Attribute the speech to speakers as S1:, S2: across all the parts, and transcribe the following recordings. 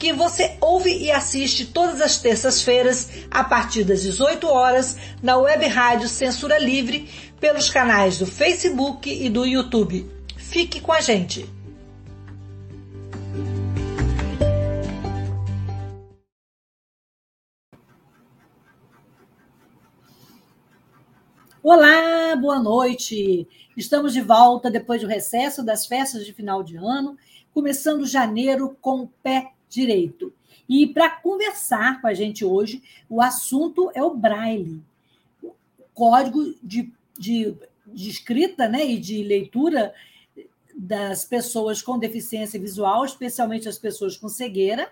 S1: que você ouve e assiste todas as terças-feiras, a partir das 18 horas, na web rádio Censura Livre, pelos canais do Facebook e do YouTube. Fique com a gente! Olá, boa noite! Estamos de volta depois do recesso das festas de final de ano, começando janeiro com o pé direito. E para conversar com a gente hoje, o assunto é o Braille, o código de, de, de escrita né, e de leitura das pessoas com deficiência visual, especialmente as pessoas com cegueira.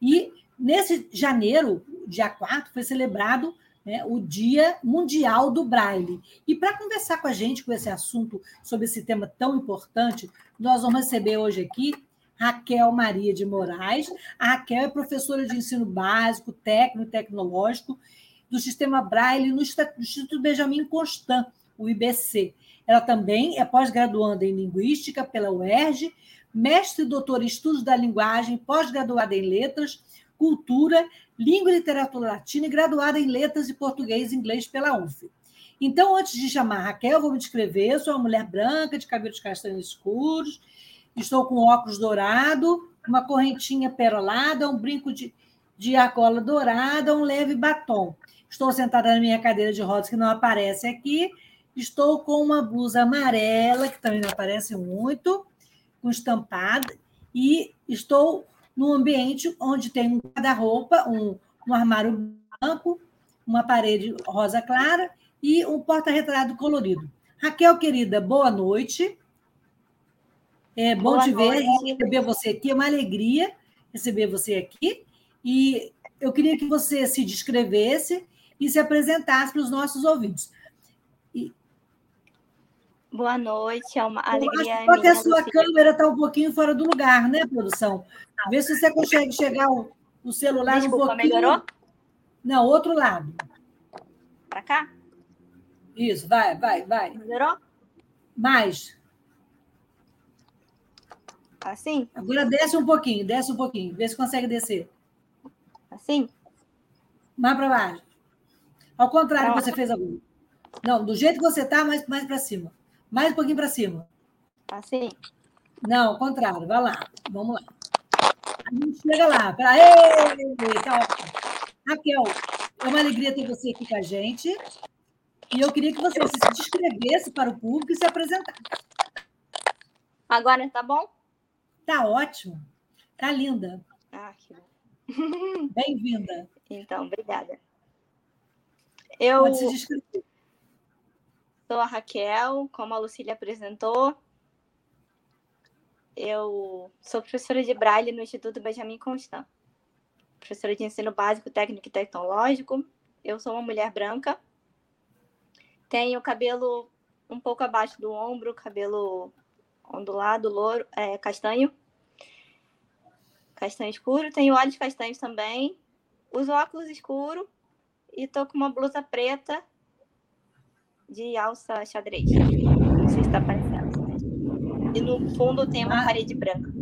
S1: E nesse janeiro, dia 4, foi celebrado né, o Dia Mundial do Braille. E para conversar com a gente com esse assunto, sobre esse tema tão importante, nós vamos receber hoje aqui Raquel Maria de Moraes. A Raquel é professora de ensino básico, técnico e tecnológico do Sistema Braille no Instituto Benjamin Constant, o IBC. Ela também é pós-graduanda em Linguística pela UERJ, mestre e doutora em Estudos da Linguagem, pós-graduada em Letras, Cultura Língua e Literatura Latina e graduada em Letras de Português e Inglês pela UF. Então, antes de chamar Raquel, vou me descrever. Sou uma mulher branca, de cabelos castanhos escuros, estou com óculos dourado, uma correntinha perolada, um brinco de, de argola dourada, um leve batom. Estou sentada na minha cadeira de rodas, que não aparece aqui. Estou com uma blusa amarela, que também não aparece muito, com estampada, e estou num ambiente onde tem um guarda-roupa, um, um armário branco, uma parede rosa clara e um porta-retrato colorido. Raquel, querida, boa noite. É bom boa te ver e receber você aqui. É uma alegria receber você aqui. E eu queria que você se descrevesse e se apresentasse para os nossos ouvintes.
S2: E... Boa noite, é uma alegria.
S1: Só que a sua câmera está um pouquinho fora do lugar, né, produção? Vê se você consegue chegar o, celular
S2: Desculpa,
S1: um pouquinho.
S2: melhorou?
S1: Não, outro lado.
S2: Para cá?
S1: Isso, vai, vai, vai.
S2: Melhorou?
S1: Mais.
S2: Assim?
S1: Agora desce um pouquinho, desce um pouquinho. Vê se consegue descer.
S2: Assim?
S1: Mais para baixo. Ao contrário que você fez agora. Não, do jeito que você está, mais, mais para cima. Mais um pouquinho para cima.
S2: Assim?
S1: Não, ao contrário. Vai lá. Vamos lá. A gente chega lá. Pra... Ei, tá Raquel, é uma alegria ter você aqui com a gente. E eu queria que você se descrevesse para o público e se apresentasse.
S2: Agora tá bom?
S1: Tá ótimo. Tá linda.
S2: Ah, que bom.
S1: Bem-vinda.
S2: Então, obrigada. Eu Pode se descrever. sou a Raquel, como a Lucília apresentou. Eu sou professora de Braille no Instituto Benjamin Constant. Professora de ensino básico, técnico e tecnológico. Eu sou uma mulher branca. Tenho cabelo um pouco abaixo do ombro, cabelo ondulado, louro, é, castanho. Castanho escuro. Tenho olhos castanhos também. Uso óculos escuros e tô com uma blusa preta de alça xadrez. Não sei se está aparecendo. E no fundo tem uma ah. parede branca.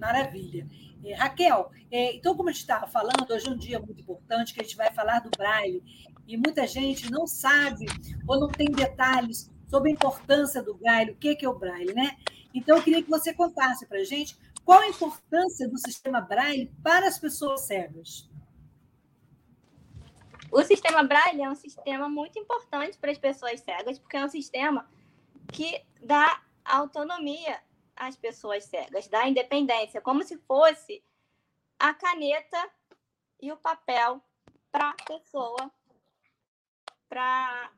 S1: Maravilha. É, Raquel, é, então, como a gente estava falando, hoje é um dia muito importante que a gente vai falar do Braille. E muita gente não sabe ou não tem detalhes sobre a importância do Braille, o que é o Braille, né? Então, eu queria que você contasse para a gente qual a importância do sistema Braille para as pessoas cegas.
S2: O sistema Braille é um sistema muito importante para as pessoas cegas, porque é um sistema que dá autonomia às pessoas cegas, dá independência, como se fosse a caneta e o papel para a pessoa, para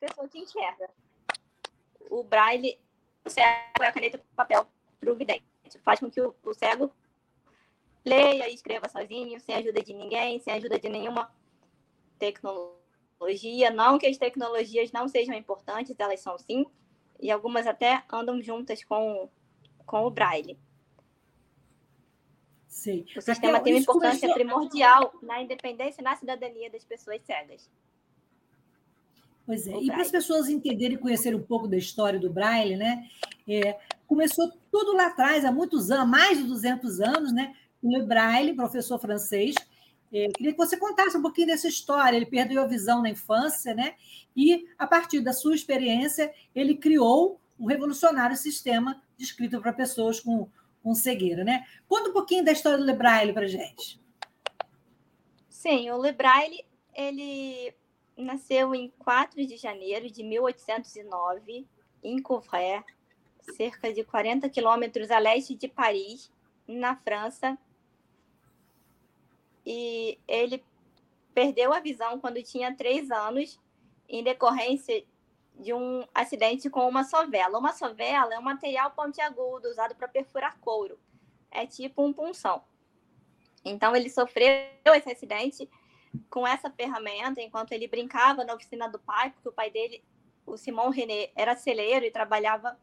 S2: pessoa que enxerga. O braille é a caneta e o papel para o vidente. Faz com que o, o cego leia e escreva sozinho, sem ajuda de ninguém, sem ajuda de nenhuma tecnologia. Não que as tecnologias não sejam importantes, elas são sim, e algumas até andam juntas com, com o Braille.
S1: Sim.
S2: O sistema tem uma importância começou... primordial na independência e na cidadania das pessoas cegas.
S1: Pois é, e para as pessoas entenderem e conhecerem um pouco da história do Braille, né? É, começou tudo lá atrás, há muitos anos, mais de 200 anos, né? O Braille, professor francês. É, queria que você contasse um pouquinho dessa história. Ele perdeu a visão na infância, né? E, a partir da sua experiência, ele criou um revolucionário sistema de escrita para pessoas com, com cegueira, né? Conta um pouquinho da história do Le Braille para gente.
S2: Sim, o Le Braille, ele nasceu em 4 de janeiro de 1809, em Couvray, cerca de 40 quilômetros a leste de Paris, na França. E ele perdeu a visão quando tinha três anos, em decorrência de um acidente com uma sovela. Uma sovela é um material pontiagudo usado para perfurar couro. É tipo um punção. Então, ele sofreu esse acidente com essa ferramenta enquanto ele brincava na oficina do pai, porque o pai dele, o Simon René, era celeiro e trabalhava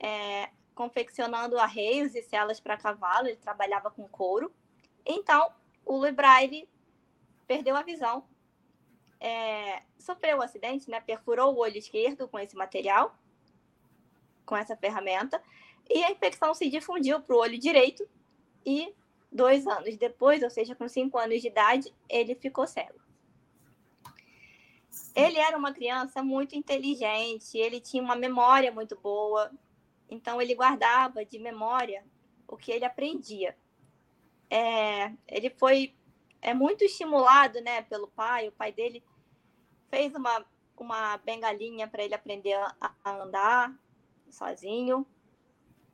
S2: é, confeccionando arreios e celas para cavalo, ele trabalhava com couro. Então, o Louis Braille perdeu a visão, é, sofreu um acidente, né, perfurou o olho esquerdo com esse material, com essa ferramenta, e a infecção se difundiu para o olho direito e dois anos depois, ou seja, com cinco anos de idade, ele ficou cego. Ele era uma criança muito inteligente, ele tinha uma memória muito boa, então ele guardava de memória o que ele aprendia. É, ele foi é muito estimulado, né, pelo pai. O pai dele fez uma uma bengalinha para ele aprender a, a andar sozinho.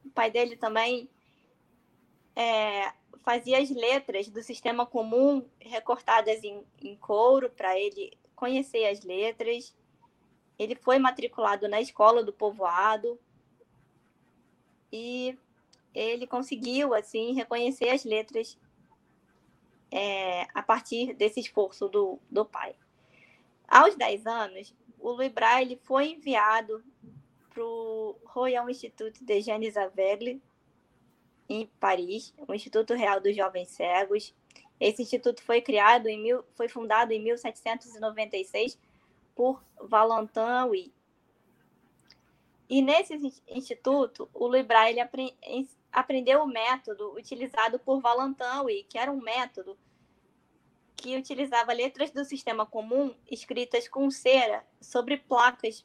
S2: O pai dele também é, fazia as letras do sistema comum recortadas em, em couro para ele conhecer as letras. Ele foi matriculado na escola do povoado e ele conseguiu assim reconhecer as letras é, a partir desse esforço do, do pai. Aos 10 anos, o Louis Braille foi enviado para o Royal Institute de Jeanne Avegle em Paris, o Instituto Real dos Jovens Cegos. Esse instituto foi criado em mil, foi fundado em 1796 por Valentin Huy. E nesse instituto, o Louis Braille aprendeu o método utilizado por Valentin Huy, que era um método que utilizava letras do sistema comum escritas com cera sobre placas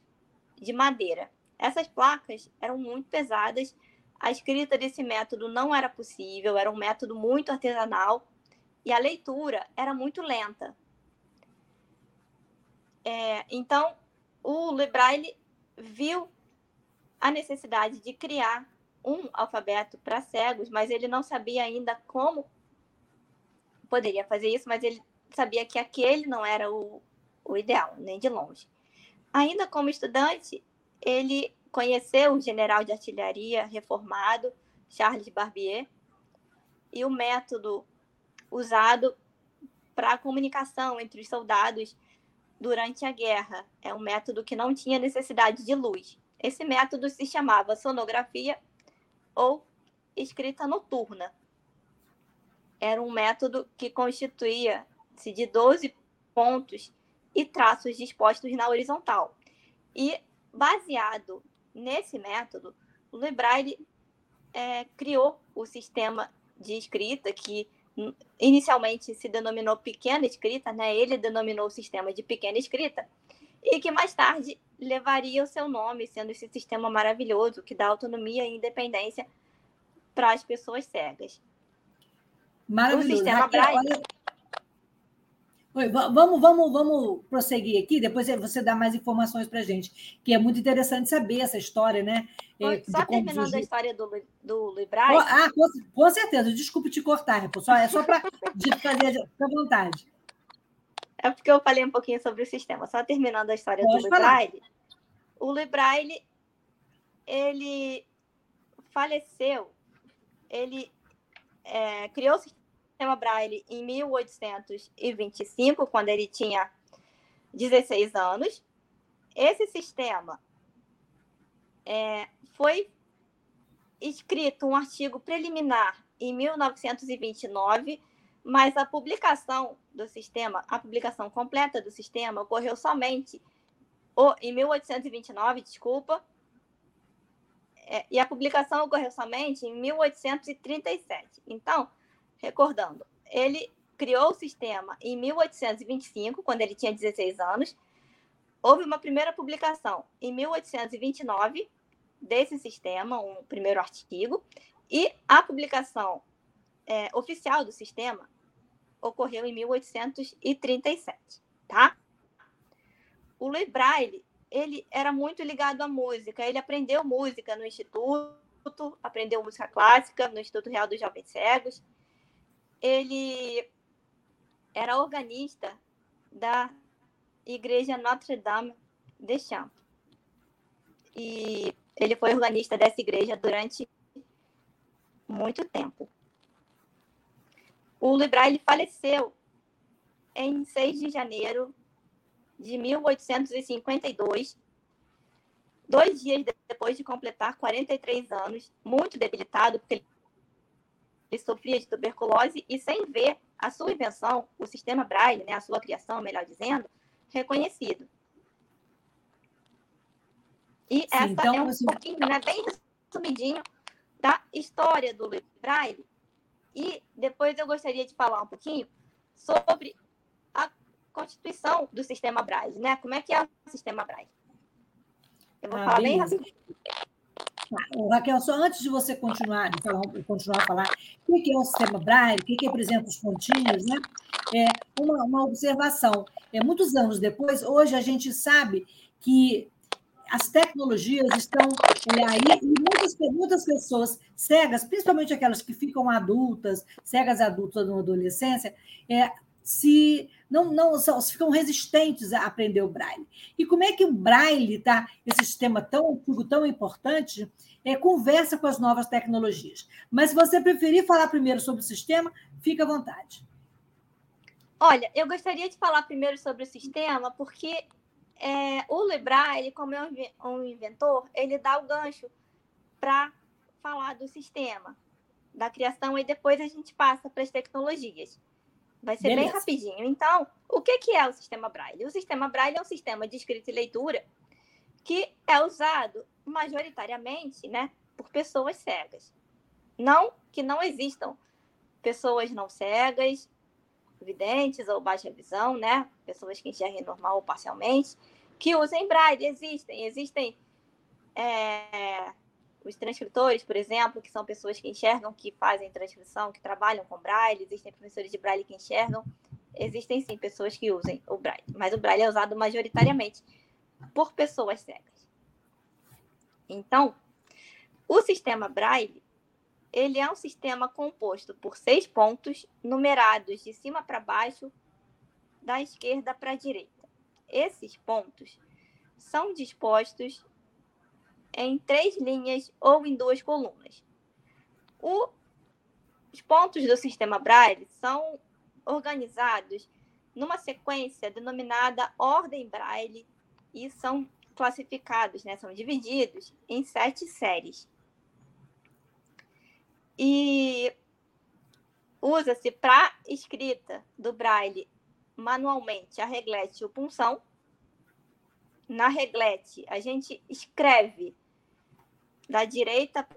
S2: de madeira. Essas placas eram muito pesadas a escrita desse método não era possível, era um método muito artesanal e a leitura era muito lenta. É, então, o Le viu a necessidade de criar um alfabeto para cegos, mas ele não sabia ainda como poderia fazer isso, mas ele sabia que aquele não era o, o ideal, nem de longe. Ainda como estudante, ele conheceu o general de artilharia reformado, Charles Barbier, e o método usado para a comunicação entre os soldados durante a guerra. É um método que não tinha necessidade de luz. Esse método se chamava sonografia ou escrita noturna. Era um método que constituía-se de 12 pontos e traços dispostos na horizontal. E baseado Nesse método, o Le Braille é, criou o sistema de escrita que inicialmente se denominou pequena escrita, né? Ele denominou o sistema de pequena escrita e que mais tarde levaria o seu nome, sendo esse sistema maravilhoso que dá autonomia e independência para as pessoas cegas.
S1: Maravilhoso. O sistema. Olha Oi, vamos, vamos, vamos prosseguir aqui, depois você dá mais informações para a gente, que é muito interessante saber essa história, né?
S2: Oi, só terminando surgiu... a história do, do Librai.
S1: Ah, com, com, certeza, desculpe te cortar, só, é só para fazer à vontade.
S2: É porque eu falei um pouquinho sobre o sistema, só terminando a história Pode do Libraile. O Libraile, ele faleceu ele é, criou o sistema Braille em 1825, quando ele tinha 16 anos. Esse sistema é, foi escrito um artigo preliminar em 1929, mas a publicação do sistema, a publicação completa do sistema ocorreu somente em 1829, desculpa, é, e a publicação ocorreu somente em 1837. Então, recordando, ele criou o sistema em 1825, quando ele tinha 16 anos. Houve uma primeira publicação em 1829 desse sistema, um primeiro artigo, e a publicação é, oficial do sistema ocorreu em 1837, tá? O Louis Braille, ele era muito ligado à música, ele aprendeu música no instituto, aprendeu música clássica no Instituto Real dos Jovens Cegos, ele era organista da Igreja Notre-Dame de Champs. E ele foi organista dessa igreja durante muito tempo. O Libra ele faleceu em 6 de janeiro de 1852, dois dias depois de completar 43 anos, muito debilitado, porque ele sofria de tuberculose e sem ver a sua invenção, o sistema Braille, né, a sua criação, melhor dizendo, reconhecido. E Sim, essa então, é um assim... pouquinho, né, bem resumidinho, da história do Braille. E depois eu gostaria de falar um pouquinho sobre a constituição do sistema Braille, né? Como é que é o sistema Braille? Eu vou ah, falar bem rapidinho.
S1: Raquel, só antes de você continuar, de falar, continuar a falar, o que é o sistema Braille, o que representa os pontinhos, né? É uma, uma observação. É, muitos anos depois, hoje a gente sabe que as tecnologias estão é, aí e muitas, muitas pessoas cegas, principalmente aquelas que ficam adultas, cegas adultas na adolescência, é, se não, não se ficam resistentes a aprender o braille. E como é que o braille, tá, esse sistema tão antigo, tão importante, é, conversa com as novas tecnologias? Mas se você preferir falar primeiro sobre o sistema, fica à vontade.
S2: Olha, eu gostaria de falar primeiro sobre o sistema, porque é, o Braille, como é um inventor, ele dá o gancho para falar do sistema, da criação, e depois a gente passa para as tecnologias. Vai ser Beleza. bem rapidinho. Então, o que, que é o sistema Braille? O sistema Braille é um sistema de escrita e leitura que é usado majoritariamente né, por pessoas cegas. Não que não existam pessoas não cegas, videntes ou baixa visão, né? Pessoas que enxerguem normal ou parcialmente, que usem braille. Existem. Existem é, os transcritores, por exemplo, que são pessoas que enxergam, que fazem transcrição, que trabalham com braille, existem professores de braille que enxergam, existem sim pessoas que usem o braille, mas o braille é usado majoritariamente por pessoas cegas. Então, o sistema braille, ele é um sistema composto por seis pontos numerados de cima para baixo, da esquerda para a direita. Esses pontos são dispostos em três linhas ou em duas colunas. O, os pontos do sistema Braille são organizados numa sequência denominada ordem Braille e são classificados, né, são divididos em sete séries. E usa-se para escrita do Braille manualmente a reglete e o punção. Na reglete, a gente escreve da direita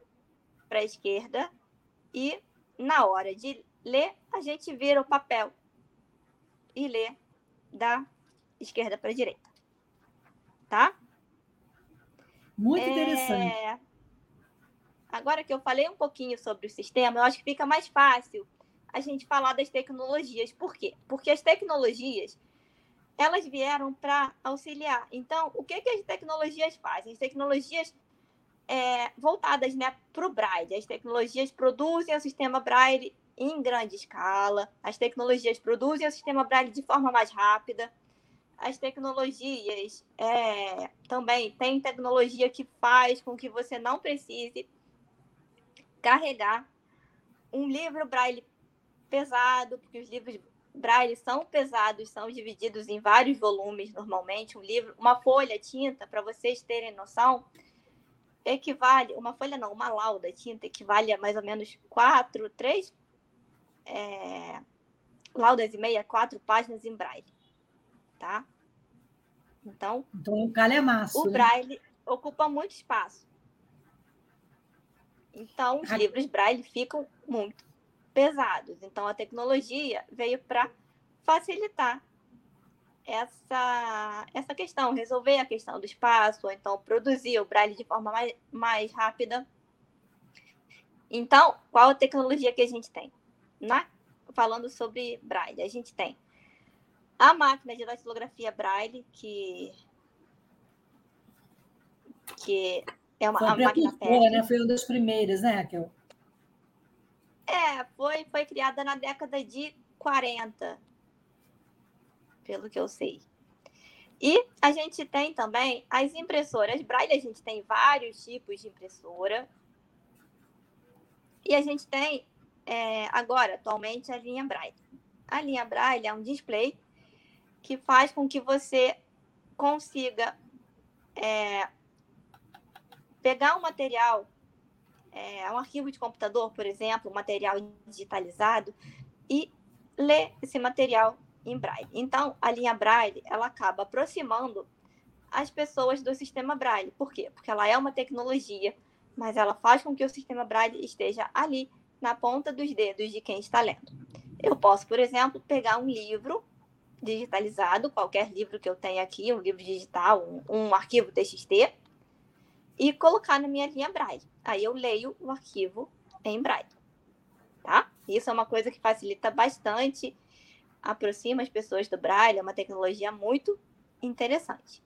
S2: para a esquerda e na hora de ler, a gente vira o papel e lê da esquerda para a direita. Tá?
S1: Muito é... interessante.
S2: Agora que eu falei um pouquinho sobre o sistema, eu acho que fica mais fácil a gente falar das tecnologias. Por quê? Porque as tecnologias elas vieram para auxiliar. Então, o que, que as tecnologias fazem? As tecnologias é, voltadas né, para o Braille. As tecnologias produzem o sistema Braille em grande escala, as tecnologias produzem o sistema Braille de forma mais rápida. As tecnologias é, também tem tecnologia que faz com que você não precise carregar um livro braille pesado, porque os livros braille são pesados, são divididos em vários volumes normalmente. Um livro, uma folha tinta, para vocês terem noção, equivale, uma folha não, uma lauda tinta equivale a mais ou menos quatro, três é, laudas e meia, quatro páginas em braille, tá? Então,
S1: então o calhamaço,
S2: o
S1: né?
S2: braille ocupa muito espaço. Então, os livros braille ficam muito pesados. Então, a tecnologia veio para facilitar essa, essa questão, resolver a questão do espaço, ou então produzir o braille de forma mais, mais rápida. Então, qual a tecnologia que a gente tem? Na, falando sobre braille, a gente tem a máquina de datilografia braille, que, que é uma
S1: foi a máquina. Né? Foi uma das primeiras, né, Raquel?
S2: É, foi, foi criada na década de 40, pelo que eu sei. E a gente tem também as impressoras Braille, a gente tem vários tipos de impressora. E a gente tem é, agora, atualmente, a linha Braille. A linha Braille é um display que faz com que você consiga é, pegar um material, é, um arquivo de computador, por exemplo, material digitalizado, e ler esse material em Braille. Então, a linha Braille, ela acaba aproximando as pessoas do sistema Braille. Por quê? Porque ela é uma tecnologia, mas ela faz com que o sistema Braille esteja ali, na ponta dos dedos de quem está lendo. Eu posso, por exemplo, pegar um livro digitalizado, qualquer livro que eu tenha aqui, um livro digital, um, um arquivo TXT, e colocar na minha linha Braille. Aí eu leio o arquivo em Braille. Tá? Isso é uma coisa que facilita bastante aproxima as pessoas do Braille, é uma tecnologia muito interessante.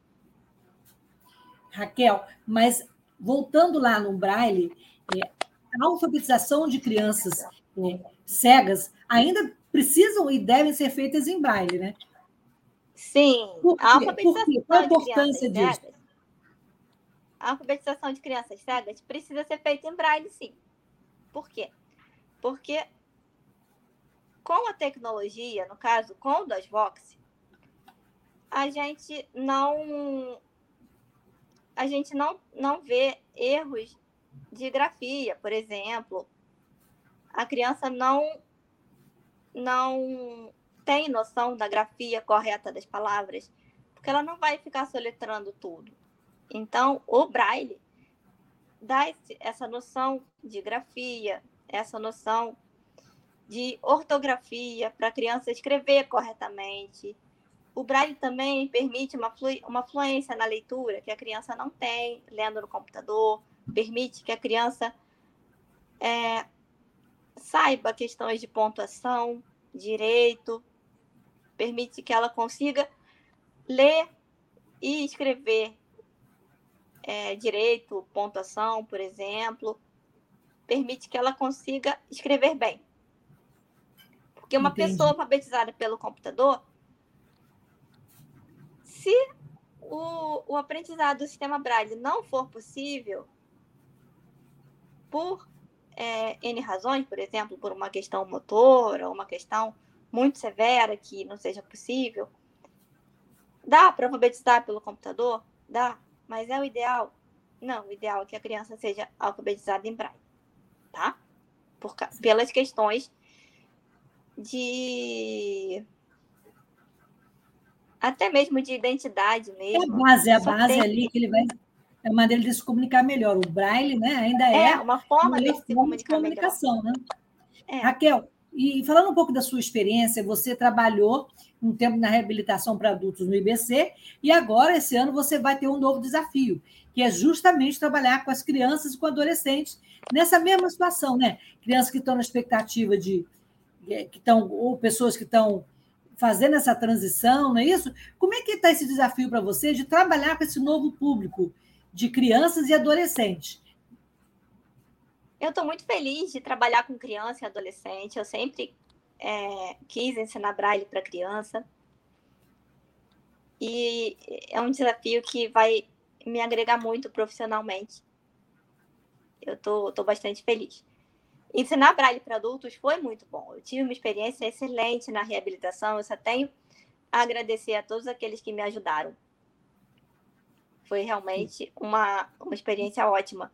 S1: Raquel, mas voltando lá no Braille, é, a alfabetização de crianças é, cegas ainda precisam e devem ser feitas em Braille, né?
S2: Sim,
S1: a alfabetização Qual a importância disso?
S2: Cegas, a alfabetização de crianças cegas precisa ser feita em Braille, sim. Por quê? Porque com a tecnologia, no caso, com o DOSVox, a gente não a gente não, não vê erros de grafia, por exemplo. A criança não não tem noção da grafia correta das palavras, porque ela não vai ficar soletrando tudo. Então, o braille dá esse, essa noção de grafia, essa noção de ortografia para a criança escrever corretamente. O braille também permite uma, flu uma fluência na leitura que a criança não tem lendo no computador, permite que a criança é, saiba questões de pontuação, direito, permite que ela consiga ler e escrever é, direito, pontuação, por exemplo, permite que ela consiga escrever bem. Porque uma Entendi. pessoa alfabetizada pelo computador, se o, o aprendizado do sistema Braille não for possível, por é, N razões, por exemplo, por uma questão motora, uma questão muito severa que não seja possível, dá para alfabetizar pelo computador? Dá, mas é o ideal? Não, o ideal é que a criança seja alfabetizada em Braille, tá? Por, pelas questões de até mesmo de identidade mesmo.
S1: É a base, é a base tem... ali que ele vai é uma maneira de se comunicar melhor. O braille, né, ainda é,
S2: é uma forma de se comunicar de
S1: comunicação,
S2: melhor.
S1: né? É. Raquel, e falando um pouco da sua experiência, você trabalhou um tempo na reabilitação para adultos no IBC e agora esse ano você vai ter um novo desafio, que é justamente trabalhar com as crianças e com adolescentes nessa mesma situação, né? Crianças que estão na expectativa de é, que estão, ou pessoas que estão fazendo essa transição, não é isso? Como é que está esse desafio para você de trabalhar com esse novo público de crianças e adolescentes?
S2: Eu estou muito feliz de trabalhar com criança e adolescente. Eu sempre é, quis ensinar braille para criança. E é um desafio que vai me agregar muito profissionalmente. Eu estou tô, tô bastante feliz. Ensinar braille para adultos foi muito bom. Eu tive uma experiência excelente na reabilitação. Eu só tenho a agradecer a todos aqueles que me ajudaram. Foi realmente uma, uma experiência ótima.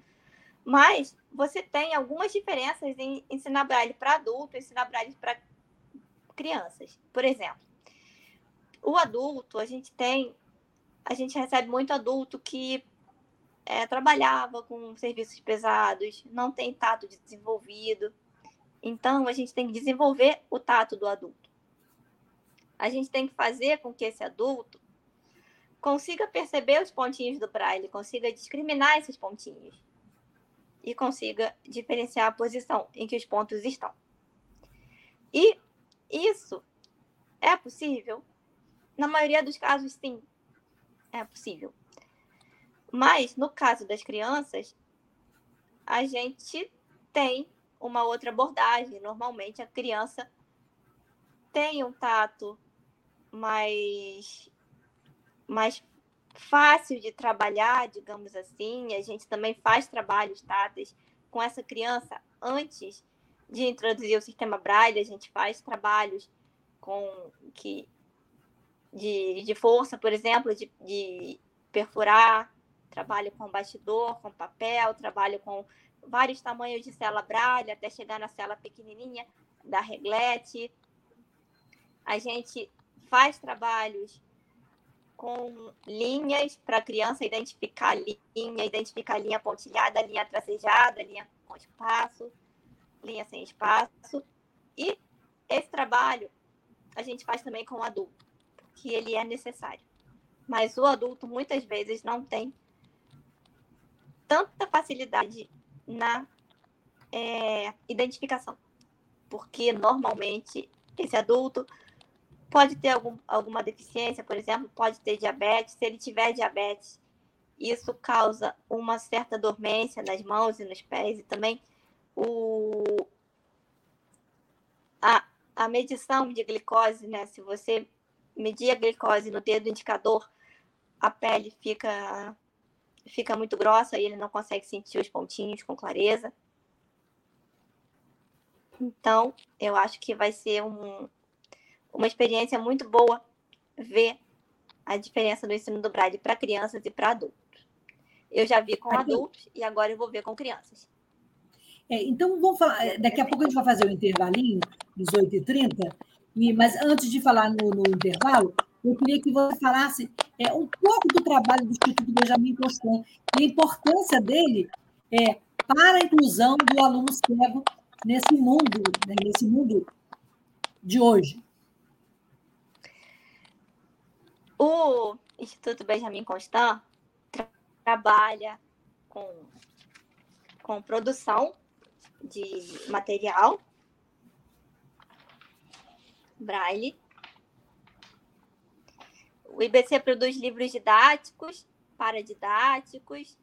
S2: Mas você tem algumas diferenças em ensinar braille para adulto e ensinar braille para crianças. Por exemplo, o adulto, a gente tem, a gente recebe muito adulto que é, trabalhava com serviços pesados, não tem tato desenvolvido. Então, a gente tem que desenvolver o tato do adulto. A gente tem que fazer com que esse adulto consiga perceber os pontinhos do braille, consiga discriminar esses pontinhos e consiga diferenciar a posição em que os pontos estão. E isso é possível? Na maioria dos casos, sim, é possível. Mas, no caso das crianças, a gente tem uma outra abordagem. Normalmente, a criança tem um tato mais, mais fácil de trabalhar, digamos assim. A gente também faz trabalhos táteis com essa criança antes de introduzir o sistema Braille. A gente faz trabalhos com que de, de força, por exemplo, de, de perfurar trabalho com bastidor, com papel, trabalho com vários tamanhos de cela braille, até chegar na cela pequenininha da reglete. A gente faz trabalhos com linhas para a criança identificar linha, identificar linha pontilhada, linha tracejada, linha com espaço, linha sem espaço. E esse trabalho a gente faz também com o adulto, que ele é necessário. Mas o adulto muitas vezes não tem tanta facilidade na é, identificação, porque normalmente esse adulto pode ter algum, alguma deficiência, por exemplo, pode ter diabetes. Se ele tiver diabetes, isso causa uma certa dormência nas mãos e nos pés, e também o, a, a medição de glicose, né? Se você medir a glicose no dedo indicador, a pele fica fica muito grossa e ele não consegue sentir os pontinhos com clareza. Então, eu acho que vai ser um, uma experiência muito boa ver a diferença do ensino do Braille para crianças e para adultos. Eu já vi com adultos e agora eu vou ver com crianças.
S1: É, então, vamos falar. É, daqui a pouco a gente vai fazer o um intervalinho, 18h30, e, mas antes de falar no, no intervalo, eu queria que você falasse é, um pouco do trabalho do Instituto Benjamin Constant e a importância dele é, para a inclusão do aluno cego nesse mundo, né, nesse mundo de hoje.
S2: O Instituto Benjamin Constant tra trabalha com, com produção de material braille o IBC produz livros didáticos, paradidáticos,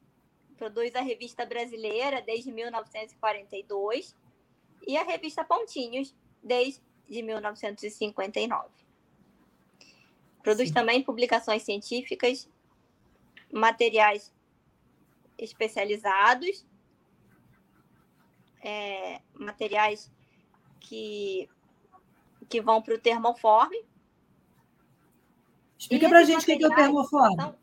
S2: produz a Revista Brasileira desde 1942 e a Revista Pontinhos desde 1959. Produz Sim. também publicações científicas, materiais especializados, é, materiais que, que vão para o termoforme,
S1: Explica para a gente o que é o termoforme.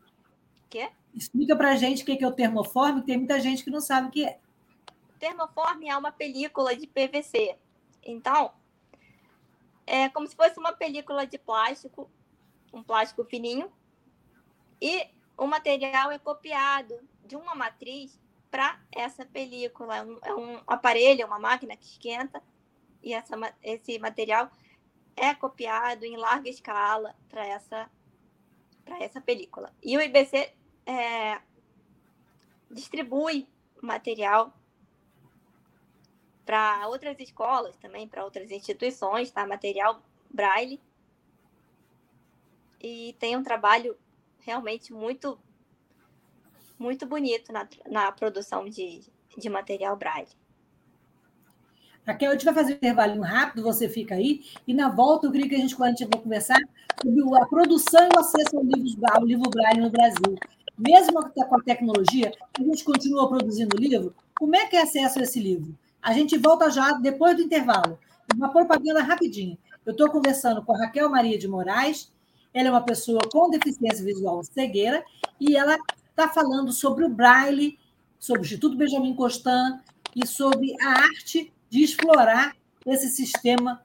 S1: Quê? Explica para a gente o que é o termoforme, que tem muita gente que não sabe o que é.
S2: Termoforme é uma película de PVC. Então, é como se fosse uma película de plástico, um plástico fininho, e o material é copiado de uma matriz para essa película. É um, é um, aparelho, uma máquina que esquenta, e essa, esse material é copiado em larga escala para essa para essa película. E o IBC é, distribui material para outras escolas também, para outras instituições, tá? Material braille. E tem um trabalho realmente muito muito bonito na, na produção de, de material braille.
S1: Raquel, a gente vai fazer um intervalinho rápido, você fica aí, e na volta eu queria que a gente, quando a gente vai conversar sobre a produção e o acesso ao livro, ao livro Braille no Brasil. Mesmo com a tecnologia, a gente continua produzindo livro, como é que é acesso a esse livro? A gente volta já depois do intervalo. Uma propaganda rapidinho. Eu estou conversando com a Raquel Maria de Moraes. Ela é uma pessoa com deficiência visual cegueira e ela está falando sobre o Braille, sobre o Instituto Benjamin Constant e sobre a arte de explorar esse sistema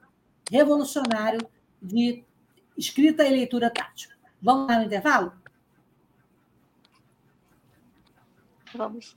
S1: revolucionário de escrita e leitura tátil. Vamos lá no intervalo?
S2: Vamos.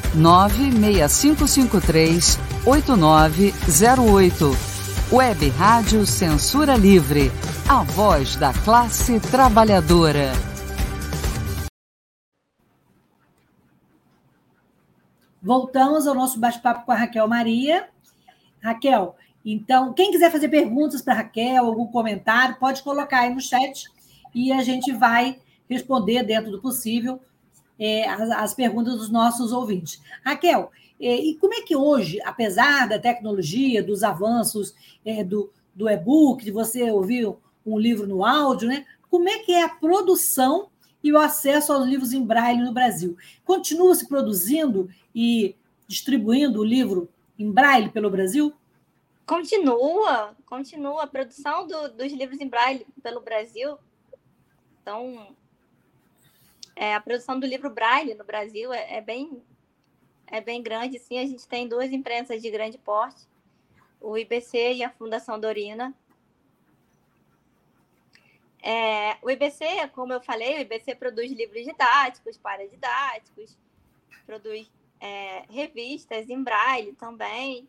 S3: 96553 8908. Web Rádio Censura Livre, a voz da classe trabalhadora.
S1: Voltamos ao nosso bate-papo com a Raquel Maria. Raquel, então, quem quiser fazer perguntas para Raquel, algum comentário, pode colocar aí no chat e a gente vai responder dentro do possível é, as, as, perguntas dos nossos ouvintes. Raquel, é, e como é que hoje, apesar da tecnologia, dos avanços é, do, do e-book, de você ouvir um livro no áudio, né? Como é que é a produção e o acesso aos livros em braille no Brasil? Continua se produzindo e distribuindo o livro em braille pelo Brasil?
S2: Continua, continua. A produção do, dos livros em braille pelo Brasil. Então, é, a produção do livro braille no Brasil é, é bem é bem grande, sim. A gente tem duas imprensas de grande porte, o IBC e a Fundação Dorina. É, o IBC, como eu falei, o IBC produz livros didáticos, paradidáticos, produz é, revistas em braille também.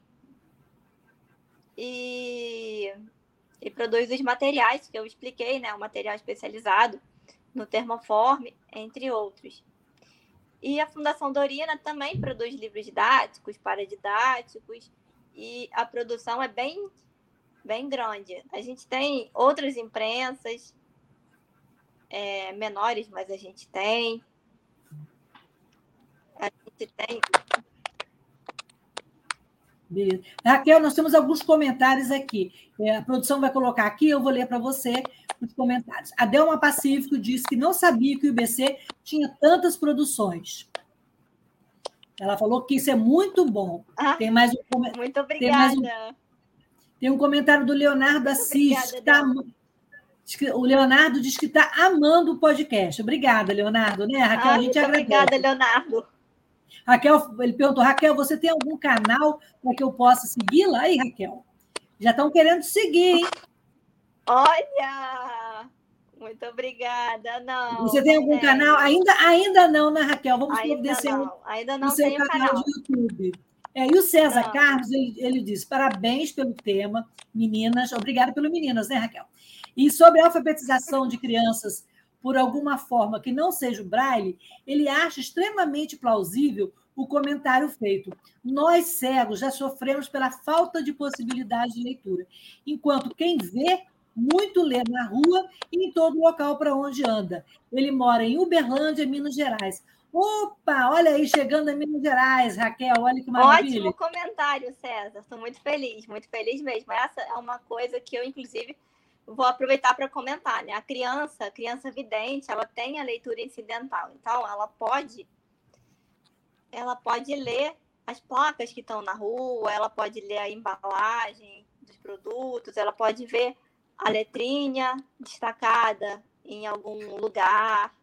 S2: E, e produz os materiais que eu expliquei, né? O material especializado no termoforme, entre outros. E a Fundação Dorina também produz livros didáticos, paradidáticos, e a produção é bem, bem grande. A gente tem outras imprensas é, menores, mas a gente tem. A gente tem.
S1: Beleza. Raquel, nós temos alguns comentários aqui. É, a produção vai colocar aqui, eu vou ler para você os comentários. A Delma Pacífico disse que não sabia que o IBC tinha tantas produções. Ela falou que isso é muito bom.
S2: Ah, tem mais um Muito obrigada. Tem, um,
S1: tem um comentário do Leonardo Assis. Obrigada, tá, o Leonardo diz que está amando o podcast. Obrigada, Leonardo. Né? Raquel, ah, a gente agradece.
S2: Obrigada, Leonardo.
S1: Raquel, ele perguntou, Raquel, você tem algum canal para que eu possa segui-la? Aí, Raquel, já estão querendo seguir, hein?
S2: Olha! Muito obrigada. Não.
S1: Você tem algum canal? Ainda, ainda não, né, Raquel? Vamos
S2: providenciar
S1: não.
S2: Ainda não o seu canal,
S1: canal, de YouTube. É, e o César não. Carlos, ele, ele diz: parabéns pelo tema, meninas. Obrigada pelo meninas, né, Raquel? E sobre a alfabetização de crianças por alguma forma que não seja o braille, ele acha extremamente plausível o comentário feito. Nós cegos já sofremos pela falta de possibilidade de leitura, enquanto quem vê muito lê na rua e em todo local para onde anda. Ele mora em Uberlândia, Minas Gerais. Opa, olha aí, chegando a Minas Gerais, Raquel, olha que maravilha.
S2: Ótimo comentário, César. Estou muito feliz, muito feliz mesmo. Essa é uma coisa que eu, inclusive, vou aproveitar para comentar. Né? A criança, a criança vidente, ela tem a leitura incidental. Então, ela pode, ela pode ler as placas que estão na rua, ela pode ler a embalagem dos produtos, ela pode ver a letrinha destacada em algum lugar.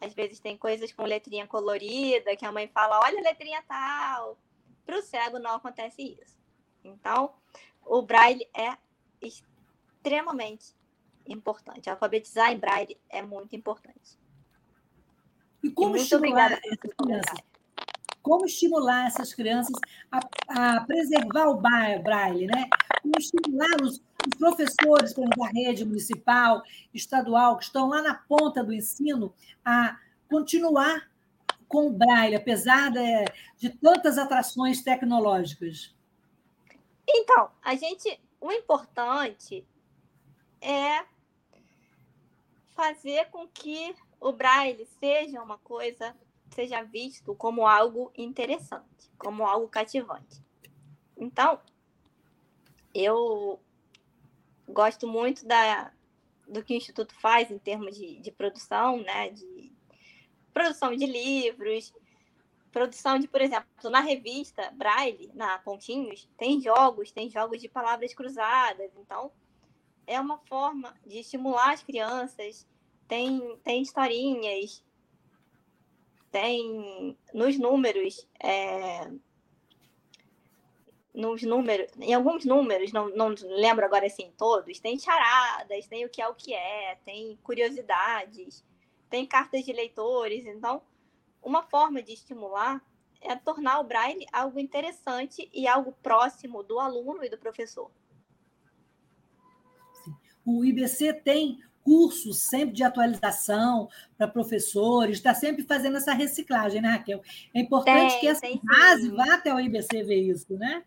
S2: Às vezes tem coisas com letrinha colorida, que a mãe fala, olha a letrinha tal. Para o cego não acontece isso. Então, o braille é extremamente importante. Alfabetizar em braille é muito importante.
S1: E como e estimular essas crianças? Como estimular essas crianças a, a preservar o braille, né? Como estimular os, os professores, exemplo, da rede municipal, estadual, que estão lá na ponta do ensino, a continuar com o braille, apesar de, de tantas atrações tecnológicas?
S2: Então, a gente, o importante é fazer com que o braille seja uma coisa, seja visto como algo interessante, como algo cativante. Então, eu gosto muito da, do que o Instituto faz em termos de, de produção, né? De produção de livros, produção de, por exemplo, na revista Braille, na Pontinhos, tem jogos, tem jogos de palavras cruzadas. Então, é uma forma de estimular as crianças. Tem, tem historinhas, tem nos números, é, nos números, em alguns números, não, não lembro agora assim todos, tem charadas, tem o que é o que é, tem curiosidades, tem cartas de leitores. Então, uma forma de estimular é tornar o Braille algo interessante e algo próximo do aluno e do professor.
S1: O IBC tem cursos sempre de atualização para professores, está sempre fazendo essa reciclagem, né, Raquel? É importante tem, que essa base sim. vá até o IBC ver isso, né?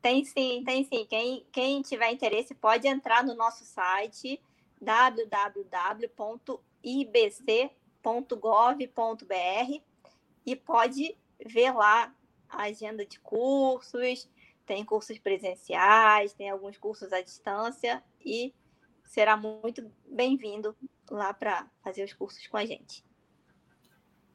S2: Tem sim, tem sim. Quem, quem tiver interesse pode entrar no nosso site www.ibc.gov.br e pode ver lá a agenda de cursos, tem cursos presenciais, tem alguns cursos à distância e será muito bem-vindo lá para fazer os cursos com a gente.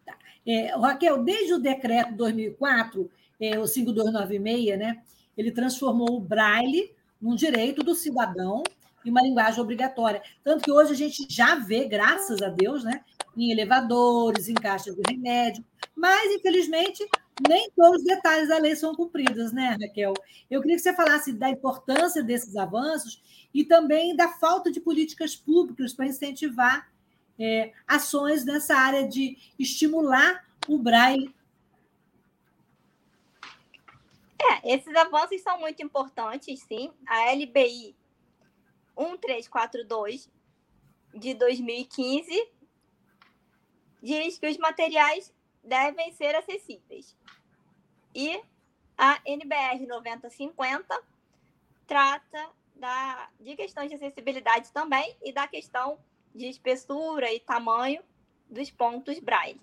S1: Tá. É, Raquel, desde o decreto 2004, é, o 5296, né, ele transformou o braille num direito do cidadão e uma linguagem obrigatória. Tanto que hoje a gente já vê, graças a Deus, né, em elevadores, em caixas de remédio, mas, infelizmente, nem todos os detalhes da lei são cumpridos, né, Raquel? Eu queria que você falasse da importância desses avanços e também da falta de políticas públicas para incentivar é, ações nessa área de estimular o braille
S2: É, esses avanços são muito importantes, sim. A LBI 1342 de 2015 diz que os materiais devem ser acessíveis. E a NBR 9050 trata da, de questões de acessibilidade também e da questão de espessura e tamanho dos pontos braille.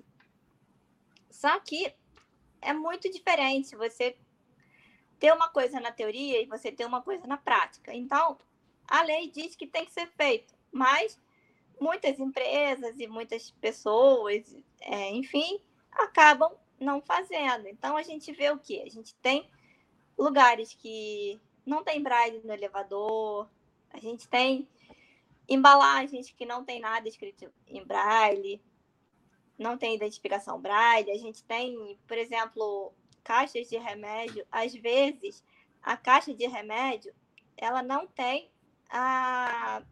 S2: Só que é muito diferente você ter uma coisa na teoria e você ter uma coisa na prática. Então, a lei diz que tem que ser feito, mas muitas empresas e muitas pessoas, é, enfim, acabam não fazendo. Então, a gente vê o quê? A gente tem lugares que não tem braille no elevador, a gente tem embalagens que não tem nada escrito em braille, não tem identificação braille, a gente tem, por exemplo, caixas de remédio, às vezes a caixa de remédio ela não tem a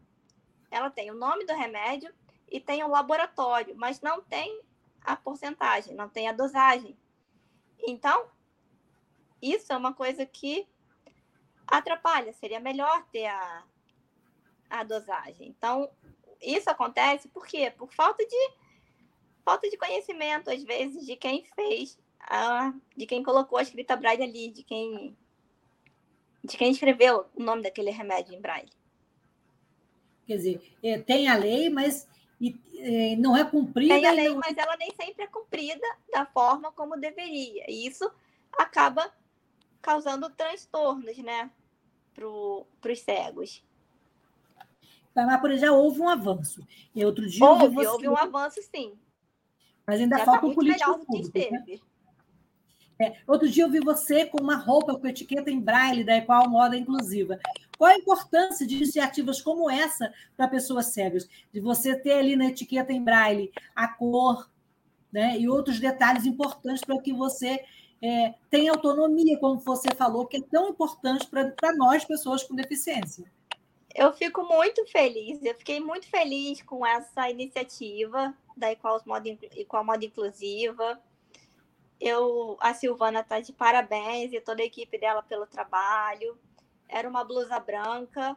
S2: ela tem o nome do remédio e tem o laboratório, mas não tem a porcentagem, não tem a dosagem. Então, isso é uma coisa que atrapalha. Seria melhor ter a, a dosagem. Então, isso acontece por quê? Por falta de falta de conhecimento, às vezes, de quem fez, a, de quem colocou a escrita braille ali, de quem de quem escreveu o nome daquele remédio em braille.
S1: Quer dizer, é, tem a lei, mas e, é, não é cumprida.
S2: Tem a lei,
S1: não...
S2: mas ela nem sempre é cumprida da forma como deveria. E isso acaba causando transtornos, né, para os cegos.
S1: Mas, por já houve um avanço. E outro dia
S2: houve, você... houve um avanço, sim.
S1: Mas ainda já falta tá um político público. Né? É, outro dia eu vi você com uma roupa com etiqueta em braille da Equal Moda Inclusiva. Qual a importância de iniciativas como essa para pessoas cegas? De você ter ali na etiqueta em braille a cor né, e outros detalhes importantes para que você é, tenha autonomia, como você falou, que é tão importante para nós, pessoas com deficiência.
S2: Eu fico muito feliz, eu fiquei muito feliz com essa iniciativa da Equal Moda, Equal Moda Inclusiva. Eu, a Silvana está de parabéns e toda a equipe dela pelo trabalho. Era uma blusa branca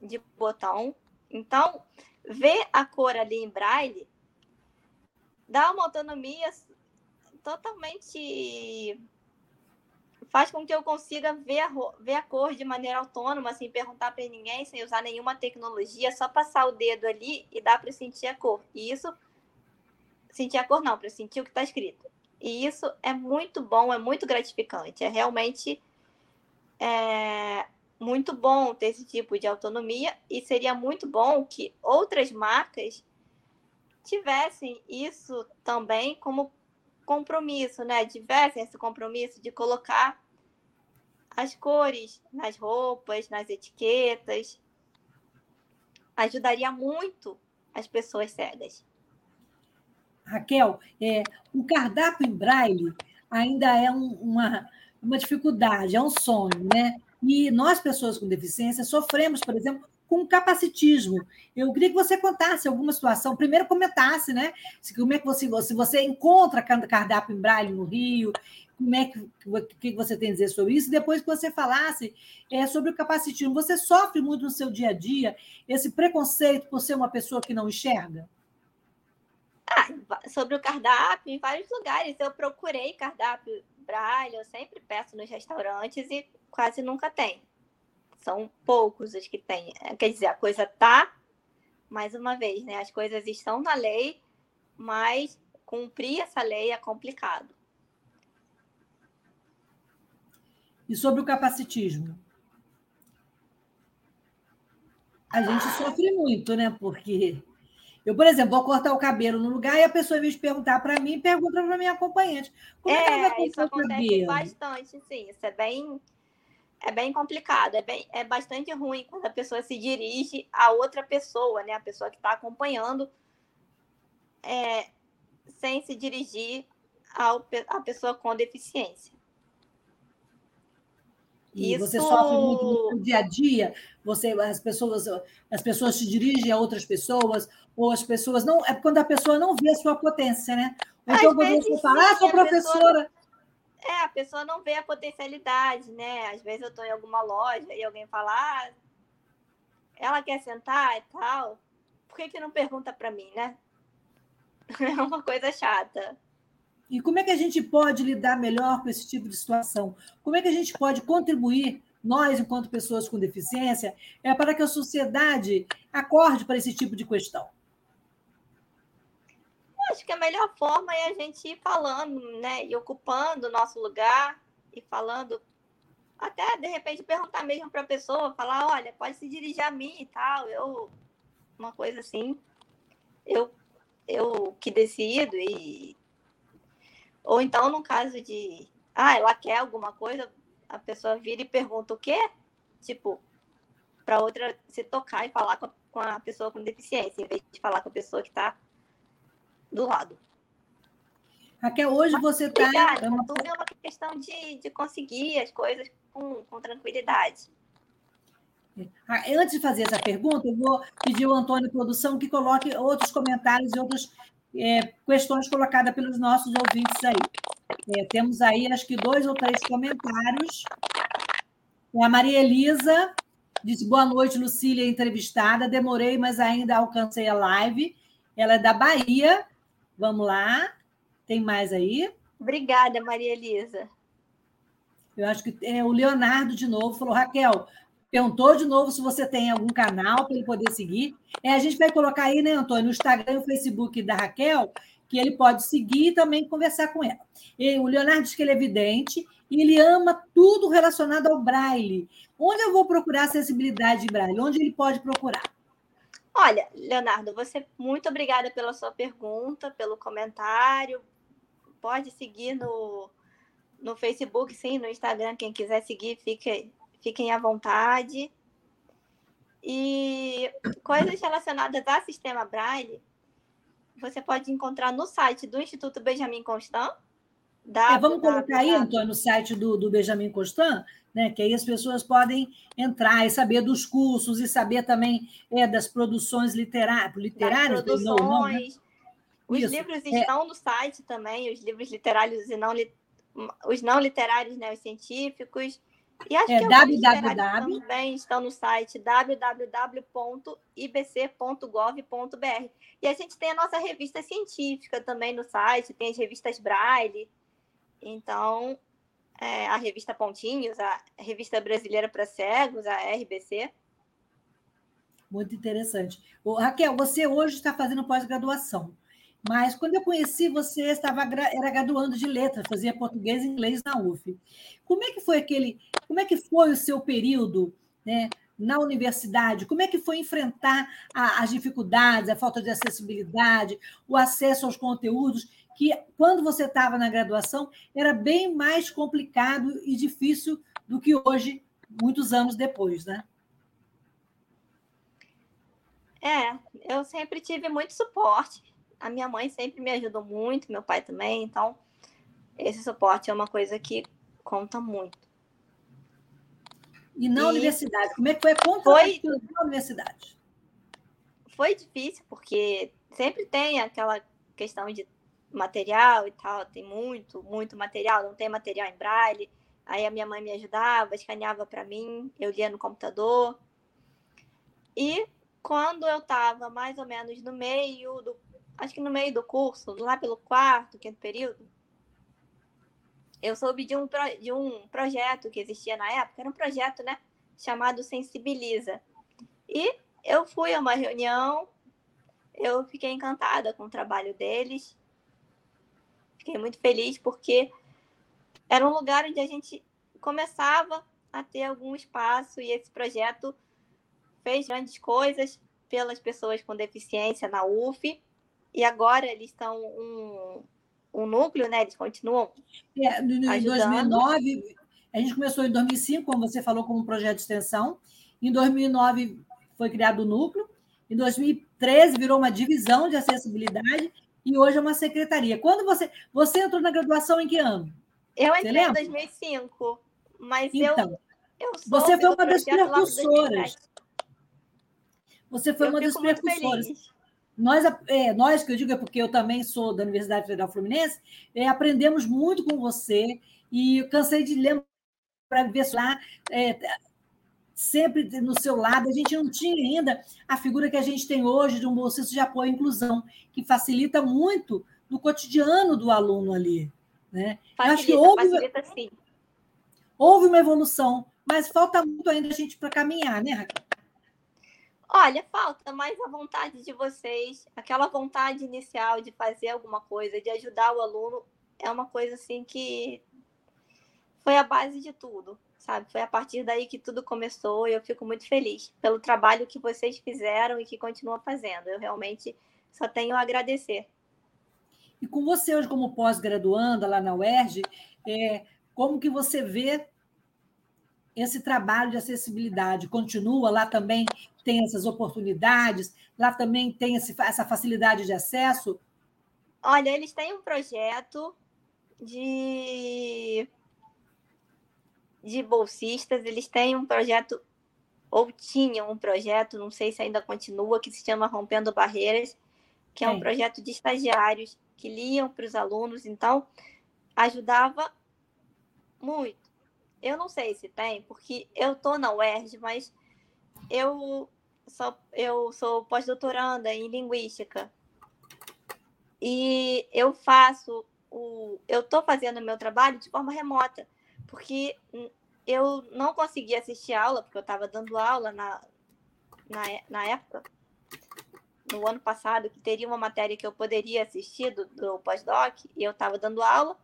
S2: de botão. Então, ver a cor ali em braille dá uma autonomia totalmente faz com que eu consiga ver a, ver a cor de maneira autônoma, sem perguntar para ninguém, sem usar nenhuma tecnologia, só passar o dedo ali e dá para sentir a cor. E isso sentir a cor não, para sentir o que está escrito. E isso é muito bom, é muito gratificante. É realmente é, muito bom ter esse tipo de autonomia e seria muito bom que outras marcas tivessem isso também como compromisso, né? Tivessem esse compromisso de colocar as cores nas roupas, nas etiquetas. Ajudaria muito as pessoas cegas.
S1: Raquel, é, o cardápio em braille ainda é um, uma, uma dificuldade, é um sonho, né? E nós, pessoas com deficiência, sofremos, por exemplo, com capacitismo. Eu queria que você contasse alguma situação, primeiro comentasse, né? Como é que você, se você encontra cardápio em braille no Rio, como é que, que você tem a dizer sobre isso? Depois que você falasse é, sobre o capacitismo, você sofre muito no seu dia a dia esse preconceito por ser uma pessoa que não enxerga?
S2: Ah, sobre o cardápio, em vários lugares eu procurei cardápio braille, eu sempre peço nos restaurantes e quase nunca tem. São poucos os que têm. É, quer dizer, a coisa tá, mais uma vez, né? As coisas estão na lei, mas cumprir essa lei é complicado.
S1: E sobre o capacitismo? A gente sofre muito, né? Porque eu, por exemplo, vou cortar o cabelo no lugar e a pessoa, em vez de perguntar para mim, pergunta para minha acompanhante.
S2: Como é, é que isso acontece bastante, sim. Isso é bem, é bem complicado, é, bem, é bastante ruim quando a pessoa se dirige a outra pessoa, né? A pessoa que está acompanhando, é, sem se dirigir ao, à pessoa com deficiência.
S1: E Isso... você sofre muito no dia a dia, você, as pessoas, as pessoas se dirigem a outras pessoas, ou as pessoas não. É quando a pessoa não vê a sua potência, né? Ou então quando você fala, ah, sou professora.
S2: Pessoa, é, a pessoa não vê a potencialidade, né? Às vezes eu estou em alguma loja e alguém fala, ah, ela quer sentar e tal. Por que, que não pergunta para mim, né? É uma coisa chata.
S1: E como é que a gente pode lidar melhor com esse tipo de situação? Como é que a gente pode contribuir, nós, enquanto pessoas com deficiência, é para que a sociedade acorde para esse tipo de questão?
S2: Acho que a melhor forma é a gente ir falando, né? E ocupando o nosso lugar e falando, até de repente perguntar mesmo para a pessoa, falar, olha, pode se dirigir a mim e tal, eu uma coisa assim, eu eu que decido e ou então, no caso de, ah, ela quer alguma coisa, a pessoa vira e pergunta o quê? Tipo, para outra se tocar e falar com a, com a, pessoa com deficiência, em vez de falar com a pessoa que está do lado.
S1: Raquel, hoje você está.
S2: É uma... Tudo é uma questão de, de conseguir as coisas com, com tranquilidade.
S1: Ah, antes de fazer essa pergunta, eu vou pedir ao Antônio Produção que coloque outros comentários e outras é, questões colocadas pelos nossos ouvintes aí. É, temos aí, acho que, dois ou três comentários. É a Maria Elisa Disse boa noite, Lucília, entrevistada. Demorei, mas ainda alcancei a live. Ela é da Bahia. Vamos lá. Tem mais aí?
S2: Obrigada, Maria Elisa.
S1: Eu acho que é o Leonardo de novo falou, Raquel, perguntou de novo se você tem algum canal para ele poder seguir. É, a gente vai colocar aí, né, Antônio, no Instagram e no Facebook da Raquel, que ele pode seguir e também conversar com ela. E o Leonardo diz que ele é vidente e ele ama tudo relacionado ao braille. Onde eu vou procurar acessibilidade de braille? Onde ele pode procurar?
S2: Olha, Leonardo, você muito obrigada pela sua pergunta, pelo comentário. Pode seguir no, no Facebook, sim, no Instagram, quem quiser seguir, fique, fiquem à vontade. E coisas relacionadas ao sistema Braille, você pode encontrar no site do Instituto Benjamin Constant.
S1: É, vamos colocar aí, Antônio, no site do, do Benjamin Constant, né? que aí as pessoas podem entrar e saber dos cursos e saber também é, das produções literárias. literárias
S2: das produções. Não, não, né? Os Isso. livros é. estão é... no site também, os livros literários e não os não literários, né, os científicos. E acho é, que www. também estão no site www.ibc.gov.br. E a gente tem a nossa revista científica também no site, tem as revistas Braille. Então, é, a revista Pontinhos, a revista brasileira para cegos, a RBC.
S1: Muito interessante. Ô, Raquel, você hoje está fazendo pós-graduação. Mas quando eu conheci você, estava era graduando de letras, fazia português e inglês na UF. Como é que foi aquele, como é que foi o seu período, né, na universidade? Como é que foi enfrentar a, as dificuldades, a falta de acessibilidade, o acesso aos conteúdos que quando você estava na graduação era bem mais complicado e difícil do que hoje, muitos anos depois, né?
S2: É, eu sempre tive muito suporte a minha mãe sempre me ajudou muito, meu pai também, então esse suporte é uma coisa que conta muito.
S1: E na e universidade, como é que foi a conta foi... na universidade?
S2: Foi difícil, porque sempre tem aquela questão de material e tal, tem muito, muito material, não tem material em braille. Aí a minha mãe me ajudava, escaneava para mim, eu lia no computador. E quando eu estava mais ou menos no meio do acho que no meio do curso, lá pelo quarto, quinto período, eu soube de um, de um projeto que existia na época, era um projeto, né, chamado Sensibiliza. E eu fui a uma reunião, eu fiquei encantada com o trabalho deles, fiquei muito feliz porque era um lugar onde a gente começava a ter algum espaço e esse projeto fez grandes coisas pelas pessoas com deficiência na UF e agora eles estão um, um núcleo, né? Eles continuam.
S1: É, em 2009, a gente começou em 2005, como você falou, como um projeto de extensão. Em 2009 foi criado o núcleo. Em 2013 virou uma divisão de acessibilidade e hoje é uma secretaria. Quando você você entrou na graduação em que ano?
S2: Eu entrei em 2005, mas então, eu, eu
S1: você foi uma das precursoras. Você foi eu uma das precursoras nós, é, nós, que eu digo é porque eu também sou da Universidade Federal Fluminense, é, aprendemos muito com você e cansei de lembrar para ver lá, é, sempre no seu lado. A gente não tinha ainda a figura que a gente tem hoje de um bolsista de apoio à inclusão, que facilita muito no cotidiano do aluno ali. Né?
S2: Facilita, acho que houve, facilita sim.
S1: Houve uma evolução, mas falta muito ainda a gente para caminhar, né, Raquel?
S2: Olha, falta mais a vontade de vocês, aquela vontade inicial de fazer alguma coisa, de ajudar o aluno, é uma coisa assim que foi a base de tudo, sabe? Foi a partir daí que tudo começou e eu fico muito feliz pelo trabalho que vocês fizeram e que continuam fazendo. Eu realmente só tenho a agradecer.
S1: E com você hoje como pós-graduanda lá na UERJ, é, como que você vê esse trabalho de acessibilidade? Continua lá também tem essas oportunidades? Lá também tem esse, essa facilidade de acesso?
S2: Olha, eles têm um projeto de, de bolsistas, eles têm um projeto, ou tinham um projeto, não sei se ainda continua, que se chama Rompendo Barreiras, que é, é um projeto de estagiários que liam para os alunos, então ajudava muito. Eu não sei se tem, porque eu estou na UERJ, mas eu sou, eu sou pós-doutoranda em linguística. E eu faço o, eu estou fazendo o meu trabalho de forma remota, porque eu não consegui assistir aula, porque eu estava dando aula na, na, na época, no ano passado, que teria uma matéria que eu poderia assistir do, do pós-doc, e eu estava dando aula,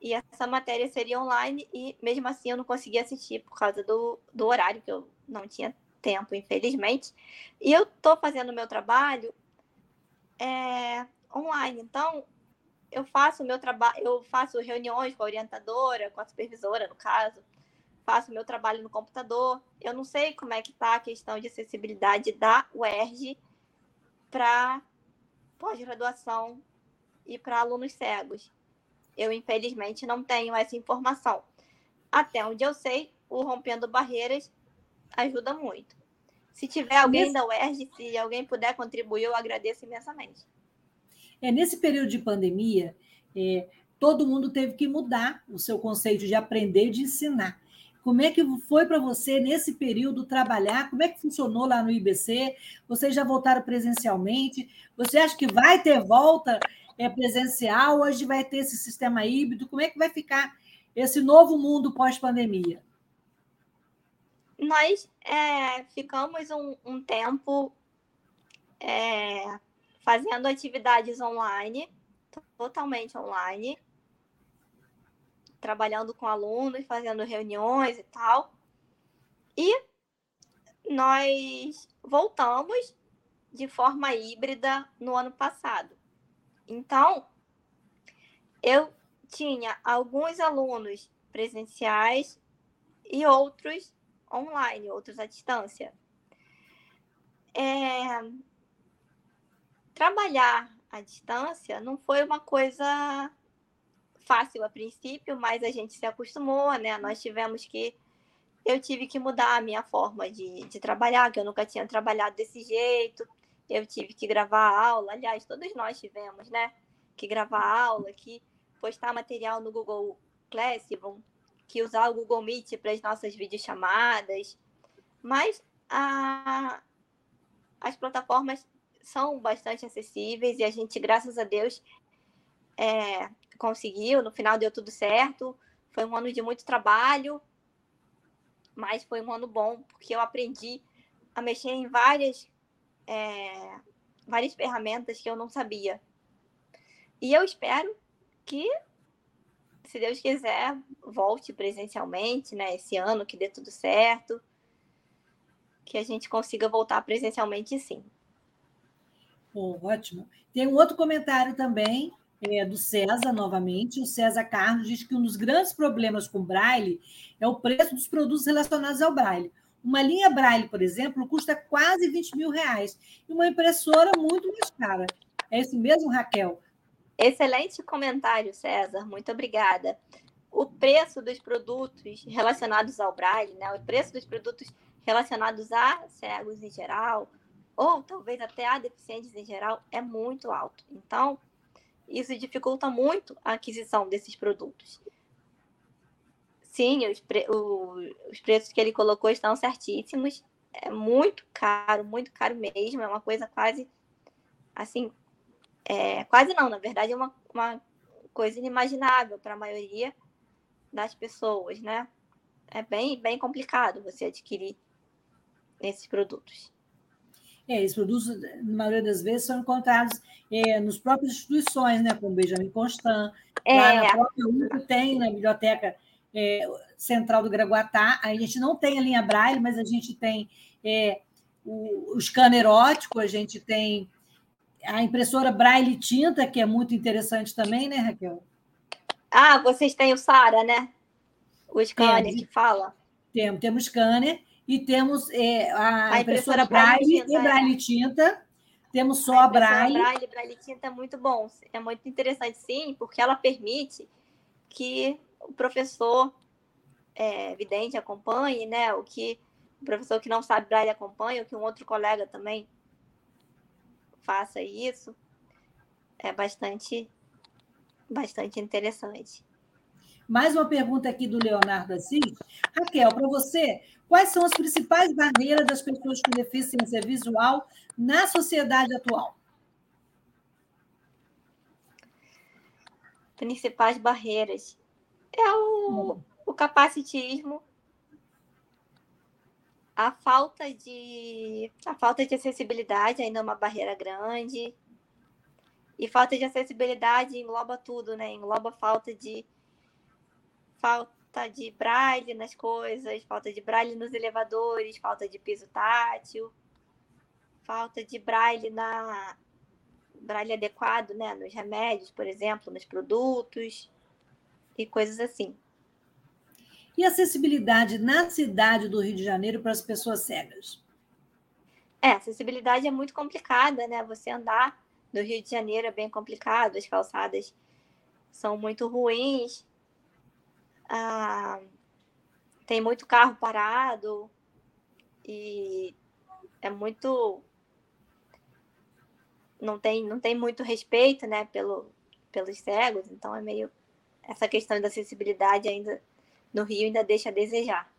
S2: e essa matéria seria online, e mesmo assim eu não conseguia assistir por causa do, do horário, que eu não tinha tempo, infelizmente. E eu estou fazendo o meu trabalho é, online, então eu faço o meu trabalho, eu faço reuniões com a orientadora, com a supervisora, no caso, faço o meu trabalho no computador. Eu não sei como é que está a questão de acessibilidade da UERJ para pós-graduação e para alunos cegos. Eu, infelizmente, não tenho essa informação. Até onde eu sei, o Rompendo Barreiras ajuda muito. Se tiver alguém da UERJ, se alguém puder contribuir, eu agradeço imensamente.
S1: É, nesse período de pandemia, é, todo mundo teve que mudar o seu conceito de aprender e de ensinar. Como é que foi para você, nesse período, trabalhar? Como é que funcionou lá no IBC? Vocês já voltaram presencialmente? Você acha que vai ter volta é, presencial? Hoje vai ter esse sistema híbrido? Como é que vai ficar esse novo mundo pós-pandemia?
S2: Nós é, ficamos um, um tempo é, fazendo atividades online, totalmente online, trabalhando com alunos, fazendo reuniões e tal. E nós voltamos de forma híbrida no ano passado. Então, eu tinha alguns alunos presenciais e outros online, outros à distância. É, trabalhar à distância não foi uma coisa fácil a princípio, mas a gente se acostumou, né? Nós tivemos que. Eu tive que mudar a minha forma de, de trabalhar, que eu nunca tinha trabalhado desse jeito. Eu tive que gravar aula, aliás, todos nós tivemos, né? Que gravar aula, que postar material no Google Classroom, que usar o Google Meet para as nossas videochamadas. Mas a, as plataformas são bastante acessíveis e a gente, graças a Deus, é, conseguiu. No final deu tudo certo. Foi um ano de muito trabalho, mas foi um ano bom, porque eu aprendi a mexer em várias, é, várias ferramentas que eu não sabia. E eu espero que, se Deus quiser, volte presencialmente, né? Esse ano, que dê tudo certo. Que a gente consiga voltar presencialmente, sim.
S1: Oh, ótimo. Tem um outro comentário também, é, do César, novamente. O César Carlos diz que um dos grandes problemas com Braille é o preço dos produtos relacionados ao Braille. Uma linha Braille, por exemplo, custa quase 20 mil reais. E uma impressora muito mais cara. É isso mesmo, Raquel?
S2: Excelente comentário, César. Muito obrigada. O preço dos produtos relacionados ao Braille, né? o preço dos produtos relacionados a cegos em geral, ou talvez até a deficientes em geral, é muito alto. Então, isso dificulta muito a aquisição desses produtos. Sim, os, pre o, os preços que ele colocou estão certíssimos. É muito caro, muito caro mesmo. É uma coisa quase assim. É, quase não, na verdade, é uma, uma coisa inimaginável para a maioria das pessoas, né? É bem, bem complicado você adquirir esses produtos.
S1: É, esses produtos, na maioria das vezes, são encontrados é, nos próprias instituições, né, como Benjamin Constant, é. lá na própria tem, na Biblioteca é, Central do Graguatá. A gente não tem a linha Braille, mas a gente tem é, o, o scanner ótico, a gente tem a impressora Braille tinta, que é muito interessante também, né, Raquel?
S2: Ah, vocês têm o Sara, né? O scanner que fala.
S1: Temos, temos scanner e temos é, a, a, impressora, impressora Braille, e Braille é. tinta. Temos só a, a Braille.
S2: Braille, Braille tinta é muito bom. É muito interessante, sim, porque ela permite que o professor é, vidente acompanhe, né? O que o professor que não sabe Braille acompanhe, ou que um outro colega também faça isso. É bastante, bastante interessante.
S1: Mais uma pergunta aqui do Leonardo Assis. Raquel, para você, quais são as principais barreiras das pessoas com deficiência visual na sociedade atual?
S2: Principais barreiras é o, o capacitismo, a falta de a falta de acessibilidade ainda é uma barreira grande. E falta de acessibilidade engloba tudo, né? Engloba falta de falta de braille nas coisas, falta de braille nos elevadores, falta de piso tátil, falta de braille na braille adequado, né, nos remédios, por exemplo, nos produtos e coisas assim.
S1: E acessibilidade na cidade do Rio de Janeiro para as pessoas cegas?
S2: É, acessibilidade é muito complicada, né? Você andar no Rio de Janeiro é bem complicado, as calçadas são muito ruins, ah, tem muito carro parado e é muito não tem não tem muito respeito né pelo pelos cegos então é meio essa questão da acessibilidade ainda no Rio ainda deixa a desejar.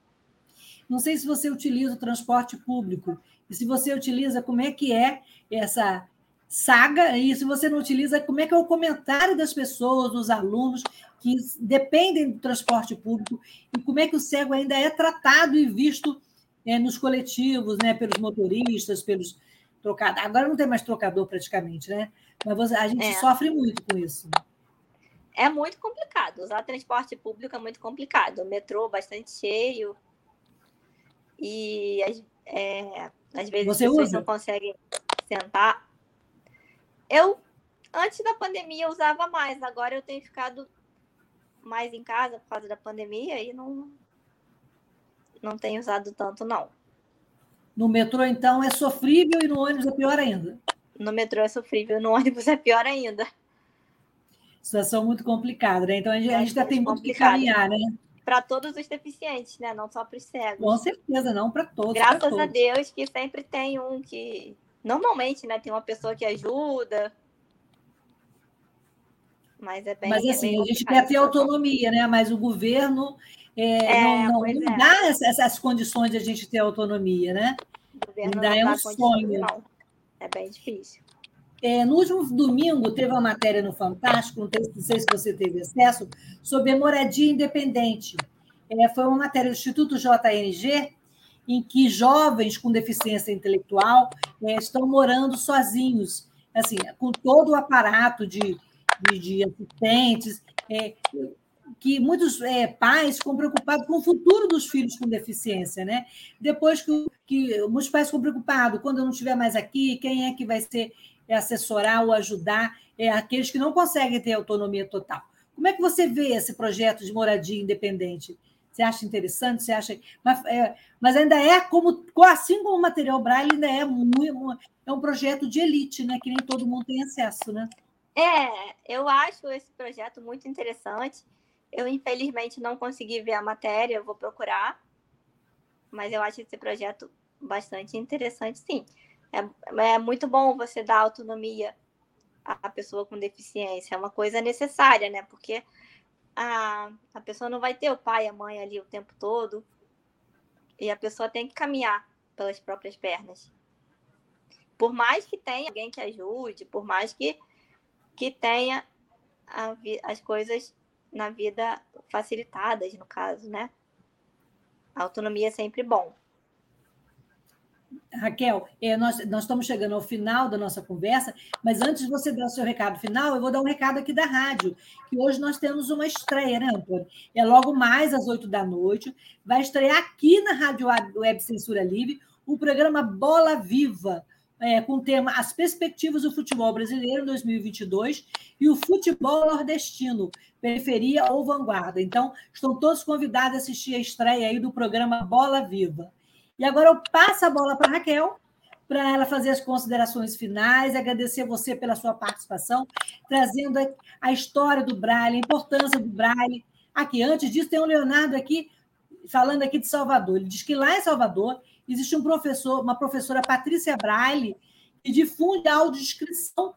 S1: Não sei se você utiliza o transporte público e se você utiliza como é que é essa saga, e se você não utiliza, como é que é o comentário das pessoas, dos alunos que dependem do transporte público, e como é que o cego ainda é tratado e visto é, nos coletivos, né, pelos motoristas, pelos trocadores. Agora não tem mais trocador praticamente, né? Mas a gente é. sofre muito com isso.
S2: É muito complicado. Usar transporte público é muito complicado. O metrô bastante cheio. E é, às vezes
S1: Você
S2: as pessoas
S1: usa?
S2: não conseguem sentar. Eu, antes da pandemia, usava mais. Agora eu tenho ficado mais em casa por causa da pandemia e não, não tenho usado tanto, não.
S1: No metrô, então, é sofrível e no ônibus é pior ainda.
S2: No metrô é sofrível, no ônibus é pior ainda.
S1: Situação muito complicada, né? Então a gente, a gente ainda tem muito que caminhar, né?
S2: Para todos os deficientes, né? Não só para os cegos.
S1: Com certeza, não para todos.
S2: Graças
S1: todos.
S2: a Deus que sempre tem um que Normalmente, né, tem uma pessoa que ajuda. Mas é bem.
S1: Mas
S2: é
S1: assim,
S2: bem
S1: a gente quer ter autonomia, né? Mas o governo é, é, não, não, não é. dá essas condições de a gente ter autonomia, né?
S2: O governo Ainda é um sonho. Não. É bem difícil.
S1: É, no último domingo, teve uma matéria no Fantástico, não, não sei se você teve acesso, sobre a moradia independente. É, foi uma matéria do Instituto JNG, em que jovens com deficiência intelectual é, estão morando sozinhos, assim, com todo o aparato de, de, de assistentes, é, que muitos é, pais ficam preocupados com o futuro dos filhos com deficiência, né? Depois que, que muitos pais ficam preocupados, quando eu não estiver mais aqui, quem é que vai ser assessorar ou ajudar é, aqueles que não conseguem ter autonomia total? Como é que você vê esse projeto de moradia independente? Você acha interessante? Você acha. Mas, é, mas ainda é como, assim como o material Braille, ainda é, muito, é um projeto de elite, né? Que nem todo mundo tem acesso, né?
S2: É, eu acho esse projeto muito interessante. Eu, infelizmente, não consegui ver a matéria, eu vou procurar. Mas eu acho esse projeto bastante interessante, sim. É, é muito bom você dar autonomia à pessoa com deficiência. É uma coisa necessária, né? Porque a, a pessoa não vai ter o pai e a mãe ali o tempo todo. E a pessoa tem que caminhar pelas próprias pernas. Por mais que tenha alguém que ajude, por mais que, que tenha as coisas na vida facilitadas, no caso, né? A autonomia é sempre bom.
S1: Raquel, é, nós, nós estamos chegando ao final da nossa conversa, mas antes de você dar o seu recado final, eu vou dar um recado aqui da rádio, que hoje nós temos uma estreia, né, Antônio? É logo mais às oito da noite, vai estrear aqui na Rádio Web Censura Livre o programa Bola Viva, é, com o tema As Perspectivas do Futebol Brasileiro em 2022 e o Futebol Nordestino, Periferia ou Vanguarda. Então, estão todos convidados a assistir a estreia aí do programa Bola Viva. E agora eu passo a bola para Raquel, para ela fazer as considerações finais, agradecer você pela sua participação, trazendo a história do Braille, a importância do Braille. Aqui, antes disso, tem o Leonardo aqui, falando aqui de Salvador. Ele diz que lá em Salvador existe um professor, uma professora Patrícia Braille, que difunde a audiodescrição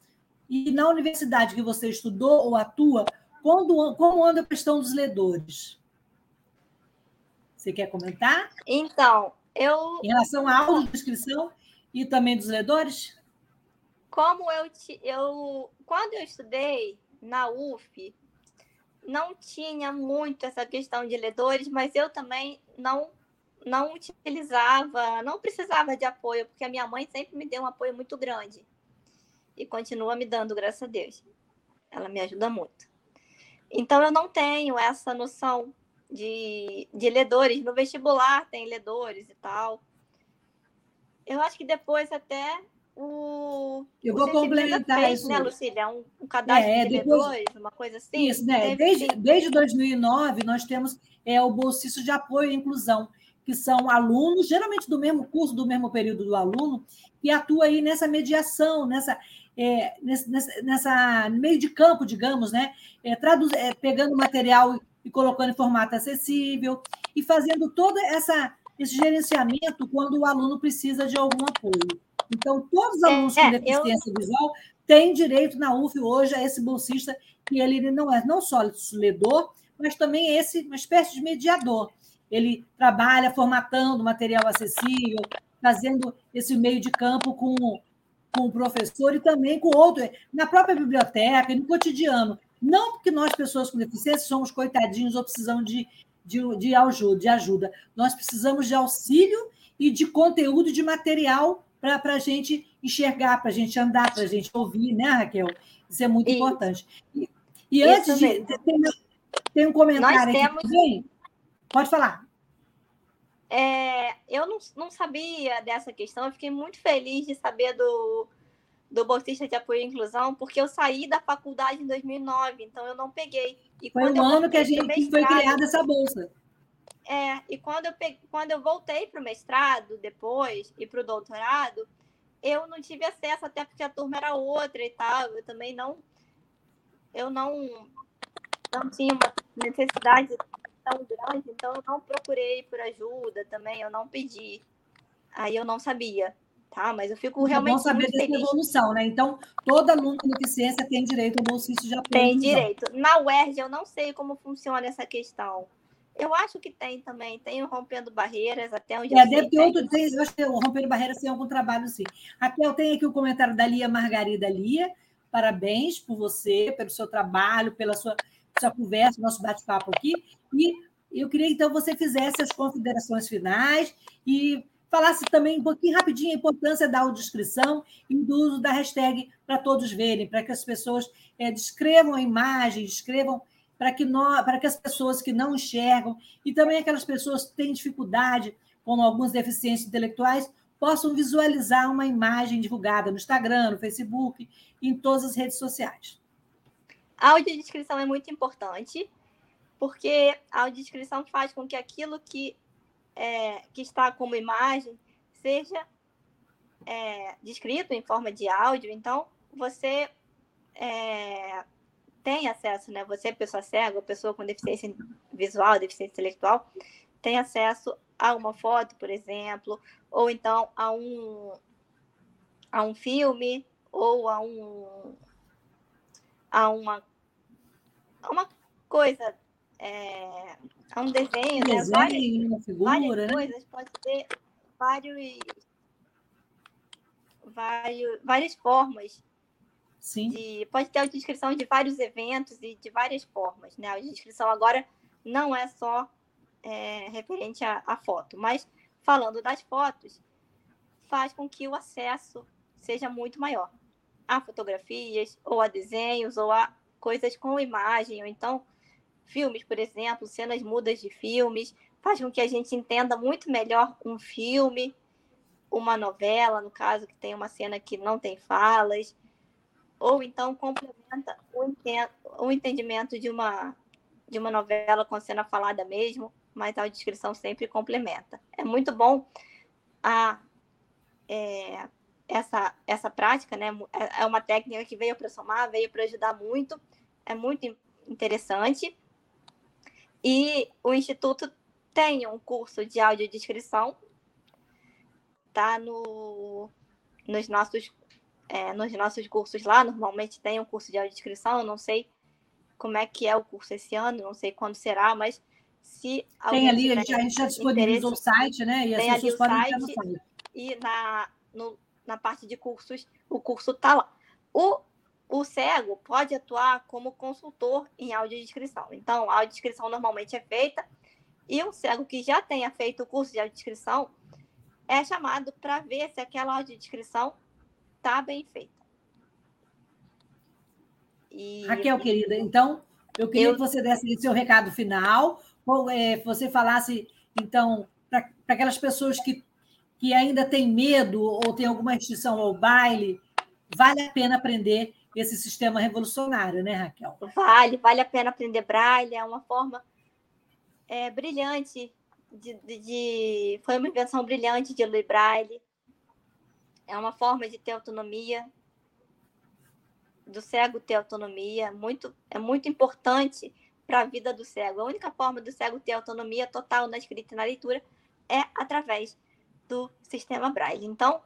S1: e na universidade que você estudou ou atua, Quando, como anda a questão dos ledores? Você quer comentar?
S2: Então, eu.
S1: Em relação à audiodescrição e também dos ledores?
S2: Como eu, eu. Quando eu estudei na UF, não tinha muito essa questão de ledores, mas eu também não não utilizava, não precisava de apoio, porque a minha mãe sempre me deu um apoio muito grande. E continua me dando, graças a Deus. Ela me ajuda muito. Então, eu não tenho essa noção de, de ledores. No vestibular tem ledores e tal. Eu acho que depois até o.
S1: Eu vou complementar fez, isso.
S2: né, Lucília? Um, um cadastro é, de depois, ledores, uma coisa assim.
S1: Isso, né? Desde, desde 2009, nós temos é, o bolsista de apoio e inclusão que são alunos, geralmente do mesmo curso, do mesmo período do aluno, que atua aí nessa mediação, nessa, é, nessa, nessa meio de campo, digamos, né? É, traduz, é, pegando material e colocando em formato acessível e fazendo todo essa, esse gerenciamento quando o aluno precisa de algum apoio. Então, todos os alunos com é, deficiência eu... visual têm direito na UF hoje a esse bolsista, que ele não é não só ledor, mas também esse, uma espécie de mediador ele trabalha formatando material acessível, fazendo esse meio de campo com, com o professor e também com outro, na própria biblioteca, no cotidiano. Não porque nós, pessoas com deficiência, somos coitadinhos ou precisamos de, de, de, ajuda, de ajuda. Nós precisamos de auxílio e de conteúdo, de material para a gente enxergar, para a gente andar, para a gente ouvir, né, Raquel? Isso é muito importante. E, e antes de. Tem, tem um comentário Nós aqui. Pode falar.
S2: É, eu não, não sabia dessa questão, eu fiquei muito feliz de saber do, do bolsista de apoio à inclusão, porque eu saí da faculdade em 2009, então eu não peguei.
S1: E foi o ano que a gente foi criada essa bolsa.
S2: É, e quando eu, peguei, quando eu voltei para o mestrado depois e para o doutorado, eu não tive acesso, até porque a turma era outra e tal, eu também não. Eu não, não tinha uma necessidade tão grande, então eu não procurei por ajuda também, eu não pedi. Aí eu não sabia, tá? Mas eu fico realmente. Bom
S1: saber dessa evolução, né? Então, todo aluno com deficiência tem direito ao bolsista de apoio.
S2: Tem direito. Na UERJ, eu não sei como funciona essa questão. Eu acho que tem também, tem o Rompendo Barreiras, até onde
S1: é, eu deve ter outro, tem, eu acho que o Rompendo Barreiras tem algum trabalho, sim. Aqui eu tenho aqui o comentário da Lia Margarida Lia, parabéns por você, pelo seu trabalho, pela sua sua conversa, nosso bate-papo aqui. E eu queria, então, você fizesse as considerações finais e falasse também um pouquinho rapidinho a importância da audiodescrição e do uso da hashtag para todos verem, para que as pessoas é, descrevam a imagem, descrevam para que, nós, para que as pessoas que não enxergam e também aquelas pessoas que têm dificuldade, como algumas deficiências intelectuais, possam visualizar uma imagem divulgada no Instagram, no Facebook, em todas as redes sociais.
S2: A audiodescrição é muito importante, porque a audiodescrição faz com que aquilo que, é, que está como imagem seja é, descrito em forma de áudio. Então, você é, tem acesso, né? Você, pessoa cega, pessoa com deficiência visual, deficiência intelectual, tem acesso a uma foto, por exemplo, ou então a um, a um filme, ou a um, a uma, a uma coisa, é, a um desenho,
S1: um né? desenho várias, figura,
S2: várias né? coisas, pode ter vários, vários, várias formas.
S1: Sim.
S2: De, pode ter a descrição de vários eventos e de várias formas. Né? A descrição agora não é só é, referente à, à foto, mas falando das fotos, faz com que o acesso seja muito maior a fotografias, ou a desenhos, ou a coisas com imagem, ou então filmes, por exemplo, cenas mudas de filmes, faz com que a gente entenda muito melhor um filme, uma novela, no caso, que tem uma cena que não tem falas, ou então complementa o entendimento de uma, de uma novela com cena falada mesmo, mas a descrição sempre complementa. É muito bom a, é, essa, essa prática, né? É, é uma técnica que veio para somar, veio para ajudar muito, é muito interessante. E o Instituto tem um curso de audiodescrição, tá no, nos, nossos, é, nos nossos cursos lá, normalmente tem um curso de audiodescrição, eu não sei como é que é o curso esse ano, não sei quando será, mas se
S1: tem ali, a gente, a gente já disponibilizou o site, né?
S2: E as pessoas podem site, no site. E na, no, na parte de cursos, o curso está lá. O, o cego pode atuar como consultor em audiodescrição. Então, a audiodescrição normalmente é feita e um cego que já tenha feito o curso de audiodescrição é chamado para ver se aquela audiodescrição está bem feita.
S1: E... Raquel, querida, então, eu queria eu... que você desse seu recado final, ou é, você falasse, então, para aquelas pessoas que, que ainda têm medo ou têm alguma restrição ao baile, vale a pena aprender esse sistema revolucionário, né, Raquel?
S2: Vale, vale a pena aprender braille, é uma forma é, brilhante de, de, de, Foi uma invenção brilhante de ler braille, é uma forma de ter autonomia, do cego ter autonomia, muito, é muito importante para a vida do cego. A única forma do cego ter autonomia total na escrita e na leitura é através do sistema Braille. Então,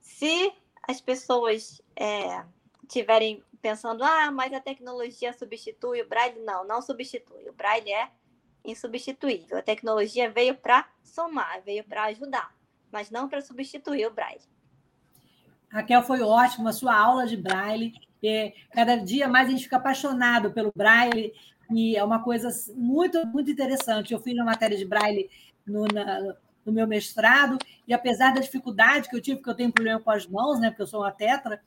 S2: se as pessoas é, tiverem pensando, ah, mas a tecnologia substitui o Braille, não, não substitui. O Braille é insubstituível. A tecnologia veio para somar, veio para ajudar, mas não para substituir o Braille.
S1: Raquel, foi ótima a sua aula de Braille. É, cada dia mais a gente fica apaixonado pelo Braille e é uma coisa muito, muito interessante. Eu fiz uma matéria de Braille no, na, no meu mestrado e apesar da dificuldade que eu tive, porque eu tenho problema com as mãos, né, porque eu sou uma tetra,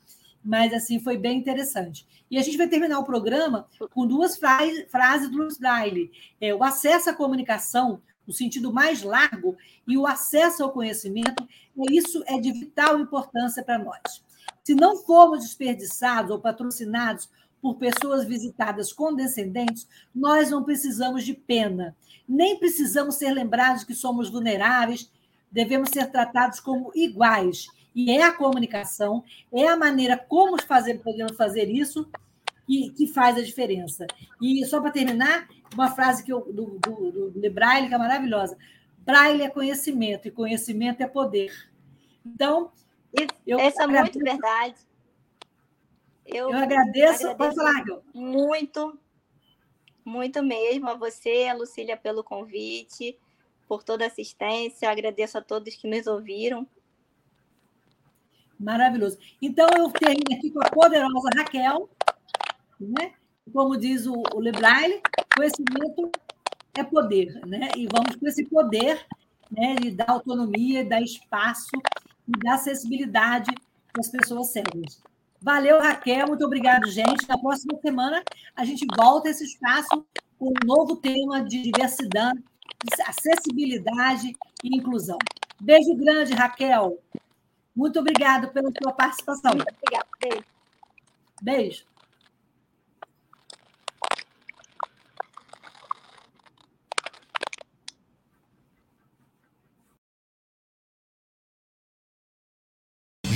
S1: mas assim foi bem interessante. E a gente vai terminar o programa com duas frases do Luiz Braille: é, o acesso à comunicação no sentido mais largo e o acesso ao conhecimento, isso é de vital importância para nós. Se não formos desperdiçados ou patrocinados por pessoas visitadas condescendentes, nós não precisamos de pena, nem precisamos ser lembrados que somos vulneráveis, devemos ser tratados como iguais. E é a comunicação, é a maneira como fazer, podemos fazer isso que, que faz a diferença. E só para terminar, uma frase que eu, do, do, do, Braille, que é maravilhosa. Braille é conhecimento, e conhecimento é poder. Então,
S2: eu Essa é muito verdade.
S1: Eu, eu agradeço, agradeço falar,
S2: Muito, muito mesmo a você, a Lucília, pelo convite, por toda a assistência. Agradeço a todos que nos ouviram.
S1: Maravilhoso. Então, eu termino aqui com a poderosa Raquel, né? como diz o, o conhecimento é poder, né? E vamos com esse poder né, de dar autonomia, dar espaço e dar acessibilidade para as pessoas cegas. Valeu, Raquel. Muito obrigado, gente. Na próxima semana, a gente volta a esse espaço com um novo tema de diversidade, acessibilidade e inclusão. Beijo grande, Raquel. Muito obrigada pela sua participação. Muito obrigada. Beijo. Beijo.